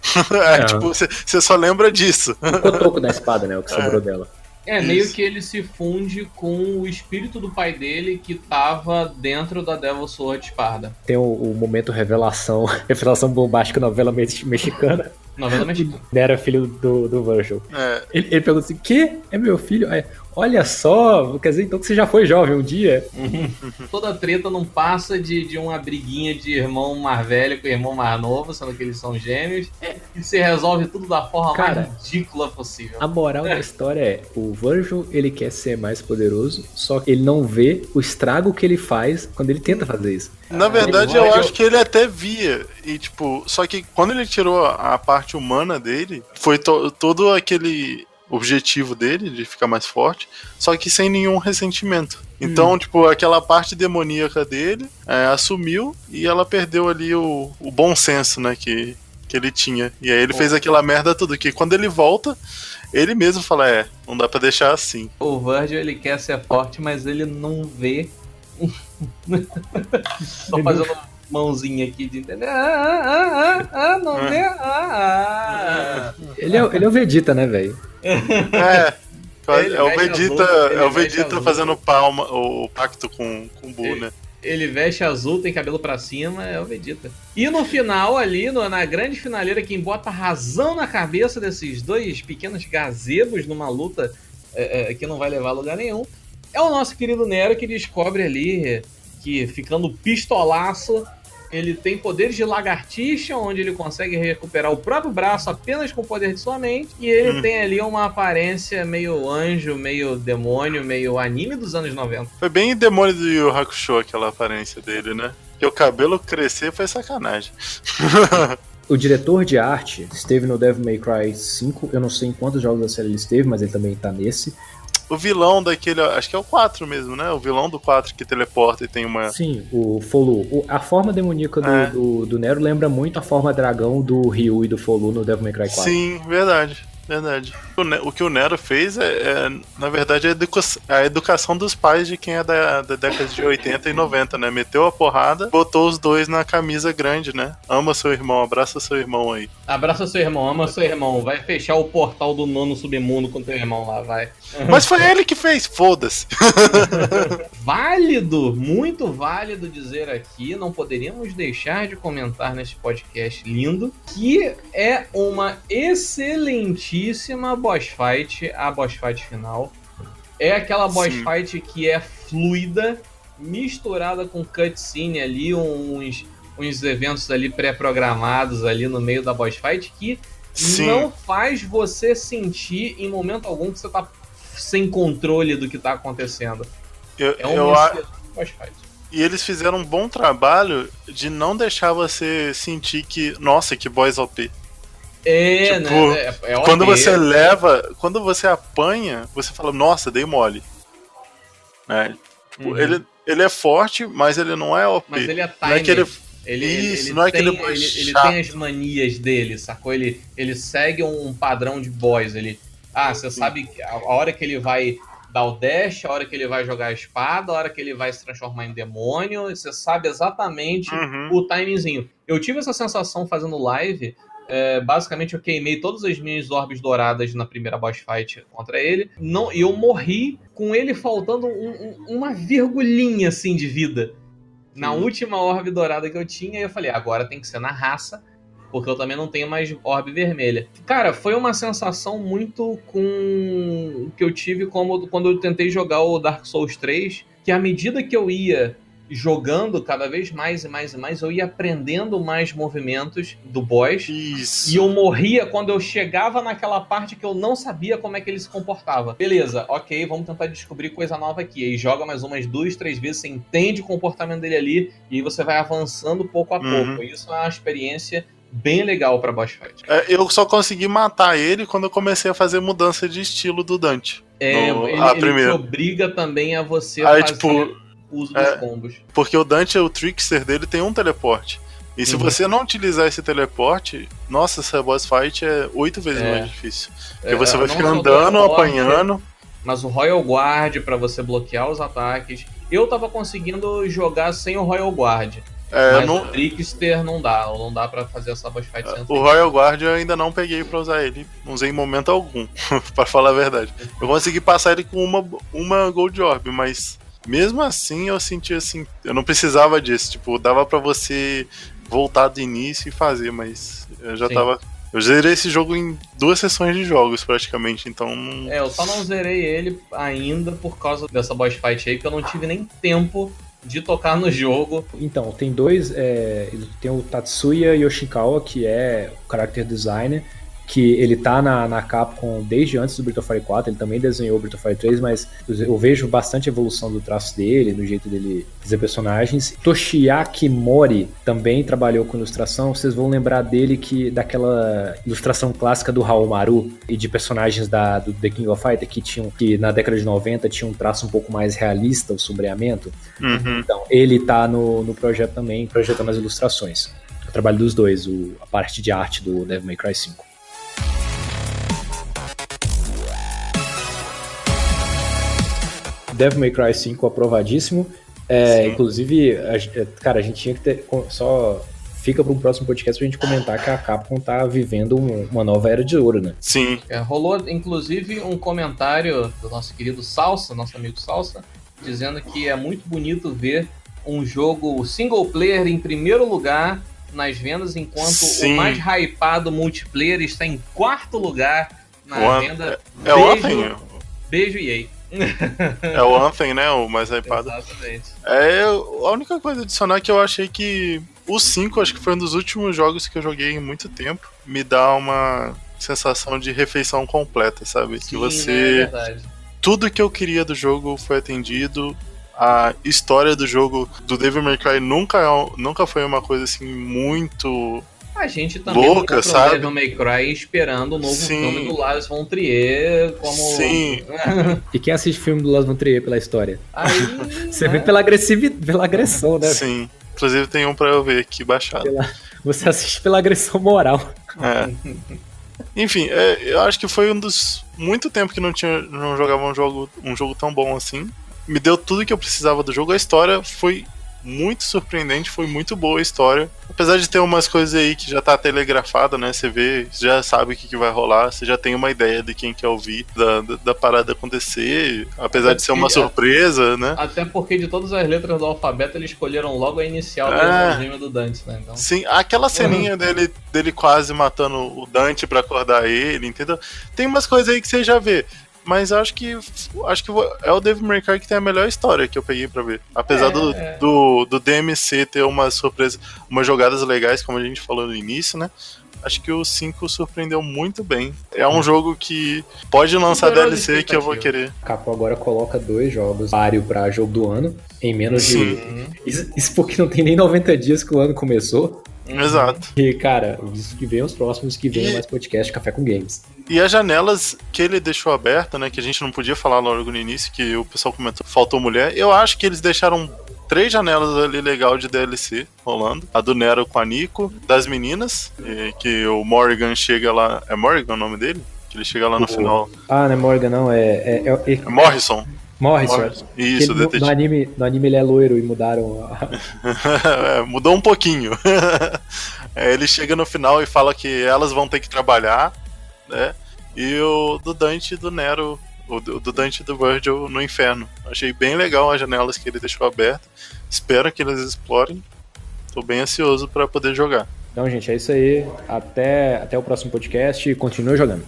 [LAUGHS] é, tipo, você só lembra disso. O cotoco da espada, né? O que sobrou é. dela. É, meio Isso. que ele se funde com o espírito do pai dele que tava dentro da Devil Sword Espada. Tem o, o momento revelação, [LAUGHS] revelação bombástica novela mexicana. Novela mexicana. Era filho do, do Virgil. É. Ele, ele perguntou assim: que? É meu filho? Aí, Olha só, quer dizer então que você já foi jovem um dia. [LAUGHS] Toda treta não passa de, de uma briguinha de irmão mais velho com irmão mais novo, sendo que eles são gêmeos. É. E se resolve tudo da forma Cara, mais ridícula possível. A moral da história é: o Virgil ele quer ser mais poderoso, só que ele não vê o estrago que ele faz quando ele tenta fazer isso. Na verdade, eu acho que ele até via. E, tipo, só que quando ele tirou a parte humana dele, foi to todo aquele objetivo dele, de ficar mais forte, só que sem nenhum ressentimento. Então, hum. tipo, aquela parte demoníaca dele é, assumiu e ela perdeu ali o, o bom senso, né, que, que ele tinha. E aí ele fez aquela merda tudo, que quando ele volta, ele mesmo fala, é, não dá para deixar assim. O Virgil, ele quer ser forte, mas ele não vê... [LAUGHS] Tô fazendo mãozinha aqui de entender. Ah, ah, ah, ah, não vê? Ah, ah. Ele, é, ele é o Vegeta, né, velho? [LAUGHS] É. é o Vegeta, azul, é o Vegeta fazendo palma, o pacto com, com o Buu, ele, né? Ele veste azul, tem cabelo para cima, é o Vegeta. E no final, ali, no, na grande finaleira, quem bota razão na cabeça desses dois pequenos gazebos numa luta é, é, que não vai levar a lugar nenhum, é o nosso querido Nero que descobre ali que ficando pistolaço ele tem poderes de lagartixa, onde ele consegue recuperar o próprio braço apenas com o poder de sua mente. E ele hum. tem ali uma aparência meio anjo, meio demônio, meio anime dos anos 90. Foi bem demônio do Yu Hakusho aquela aparência dele, né? Que o cabelo crescer foi sacanagem. [LAUGHS] O diretor de arte esteve no Devil May Cry 5. Eu não sei em quantos jogos da série ele esteve, mas ele também tá nesse o vilão daquele. Acho que é o 4 mesmo, né? O vilão do 4 que teleporta e tem uma. Sim, o Folu. O, a forma demoníaca do, é. do, do, Nero lembra muito a forma dragão do Ryu e do Folu no Devil May Cry 4. Sim, verdade. Verdade. O, o que o Nero fez é, é na verdade, a, educa a, educação dos pais de quem é da, da década de 80 e 90, né? Meteu a porrada, botou os dois na camisa grande, né? Ama seu irmão, abraça seu irmão aí. Abraça seu irmão, ama seu irmão. Vai fechar o portal do nono submundo com teu irmão lá, vai. Mas foi ele que fez, foda-se. [LAUGHS] válido, muito válido dizer aqui, não poderíamos deixar de comentar nesse podcast lindo, que é uma excelentíssima boss fight, a boss fight final. É aquela boss Sim. fight que é fluida, misturada com cutscene ali, uns uns eventos ali pré-programados ali no meio da boss fight que Sim. não faz você sentir em momento algum que você tá sem controle do que tá acontecendo. Eu, é um eu boss fight. E eles fizeram um bom trabalho de não deixar você sentir que, nossa, que boss OP. É, tipo, né? É, é quando você leva, quando você apanha, você fala, nossa, dei mole. Né? Tipo, uhum. ele, ele é forte, mas ele não é OP. Mas ele é time. Não é que ele, ele, Isso, ele, não é tem, aquele ele, ele tem as manias dele, sacou? Ele, ele segue um padrão de boys. Ele, ah, você sabe a hora que ele vai dar o dash, a hora que ele vai jogar a espada, a hora que ele vai se transformar em demônio. Você sabe exatamente uhum. o timezinho. Eu tive essa sensação fazendo live. É, basicamente, eu queimei todas as minhas orbes douradas na primeira boss fight contra ele. Não, e eu morri com ele faltando um, um, uma virgulinha assim de vida na última orbe dourada que eu tinha, eu falei, agora tem que ser na raça, porque eu também não tenho mais orbe vermelha. Cara, foi uma sensação muito com que eu tive como quando eu tentei jogar o Dark Souls 3, que à medida que eu ia jogando cada vez mais e mais e mais, eu ia aprendendo mais movimentos do boss. Isso. E eu morria quando eu chegava naquela parte que eu não sabia como é que ele se comportava. Beleza, ok, vamos tentar descobrir coisa nova aqui. Aí joga mais umas duas, três vezes, você entende o comportamento dele ali e você vai avançando pouco a uhum. pouco. Isso é uma experiência bem legal para boss fight. É, eu só consegui matar ele quando eu comecei a fazer mudança de estilo do Dante. É, no, ele, ele te obriga também a você Aí, fazer... tipo, uso é, dos combos. Porque o Dante, o trickster dele, tem um teleporte. E se uhum. você não utilizar esse teleporte, nossa, essa boss fight é oito vezes é. mais difícil. Porque é, você vai ficar andando, apanhando. Mas o Royal Guard para você bloquear os ataques. Eu tava conseguindo jogar sem o Royal Guard. É, mas não... o Trickster não dá, não dá para fazer essa boss fight sem O Royal Guard eu ainda não peguei para usar ele, não usei em momento algum, [LAUGHS] para falar a verdade. Eu consegui passar ele com uma, uma Gold Orb, mas mesmo assim, eu senti assim, eu não precisava disso, tipo, dava para você voltar do início e fazer, mas eu já Sim. tava eu zerei esse jogo em duas sessões de jogos, praticamente, então. É, eu só não zerei ele ainda por causa dessa boss fight aí, que eu não tive nem tempo de tocar no jogo. Então, tem dois. É, tem o Tatsuya Yoshikawa, que é o character designer, que ele tá na, na Capcom desde antes do Breath of Fire 4, ele também desenhou o Breath of Fire 3, mas eu vejo bastante evolução do traço dele, no jeito dele fazer personagens. Toshiaki Mori também trabalhou com ilustração, vocês vão lembrar dele que daquela ilustração clássica do Haomaru e de personagens da, do The King of Fighter que tinham, que na década de 90 tinha um traço um pouco mais realista, o sombreamento. Uhum. Então, ele tá no, no projeto também, projetando as ilustrações. O trabalho dos dois, o, a parte de arte do Devil May Cry 5. Devil May Cry 5 aprovadíssimo. É, inclusive, a, é, cara, a gente tinha que ter só fica para um próximo podcast pra gente comentar que a Capcom tá vivendo uma nova era de ouro, né? Sim. É, rolou, inclusive, um comentário do nosso querido Salsa, nosso amigo Salsa, dizendo que é muito bonito ver um jogo single player em primeiro lugar nas vendas, enquanto Sim. o mais hypado multiplayer está em quarto lugar na venda. É, é o Anthem. Beijo, EA. É o Anthem, né? O mais hypado. Exatamente. É, a única coisa adicionar é que eu achei que o 5, acho que foi um dos últimos jogos que eu joguei em muito tempo. Me dá uma sensação de refeição completa, sabe? Sim, que você. É tudo que eu queria do jogo foi atendido a história do jogo do Devil May Cry nunca, é nunca foi uma coisa assim muito a gente também louca, sabe? Devil May Cry esperando o novo Sim. filme do Lars von Trier como Sim. [LAUGHS] e quem assiste filme do Lars von Trier pela história? Aí, [LAUGHS] Você né? vê pela agressividade, pela agressão, né? Sim. Inclusive tem um para eu ver aqui baixado. Pela... Você assiste pela agressão moral. É. Enfim, é, eu acho que foi um dos muito tempo que não tinha não jogava um jogo um jogo tão bom assim me deu tudo que eu precisava do jogo. A história foi muito surpreendente, foi muito boa a história. Apesar de ter umas coisas aí que já tá telegrafada, né? Você vê, já sabe o que, que vai rolar, você já tem uma ideia de quem quer ouvir da, da, da parada acontecer, apesar até de ser uma surpresa, né? Até porque de todas as letras do alfabeto eles escolheram logo a inicial é... do do Dante, né? Então... Sim, aquela ceninha uhum. dele, dele quase matando o Dante para acordar ele, entendeu? Tem umas coisas aí que você já vê mas acho que acho que é o Devil May Cry que tem a melhor história que eu peguei para ver. Apesar é, do, é. do, do DMC ter umas surpresas, umas jogadas legais, como a gente falou no início, né? Acho que o 5 surpreendeu muito bem. É um jogo que pode lançar DLC que eu vou querer. Capcom agora coloca dois jogos páreo para jogo do ano em menos Sim. de. Isso, isso porque não tem nem 90 dias que o ano começou. Exato. E, cara, isso que vem os próximos, que vem mais podcast Café com Games. E as janelas que ele deixou aberta, né, que a gente não podia falar logo no início, que o pessoal comentou, faltou mulher, eu acho que eles deixaram três janelas ali legal de DLC rolando. A do Nero com a Nico, das meninas, que o Morgan chega lá. É Morgan o nome dele? Que ele chega lá no o... final. Ah, não é Morgan, não, é. é, é, é... Morrison. Morrison. Morrison. Isso, no, no, anime, no anime ele é loiro e mudaram a... [LAUGHS] é, mudou um pouquinho. [LAUGHS] ele chega no final e fala que elas vão ter que trabalhar né? E o do Dante e do Nero, o do Dante e do Virgil no inferno. Achei bem legal as janelas que ele deixou abertas. Espero que eles explorem. Tô bem ansioso para poder jogar. Então, gente, é isso aí. Até, até o próximo podcast e continue jogando.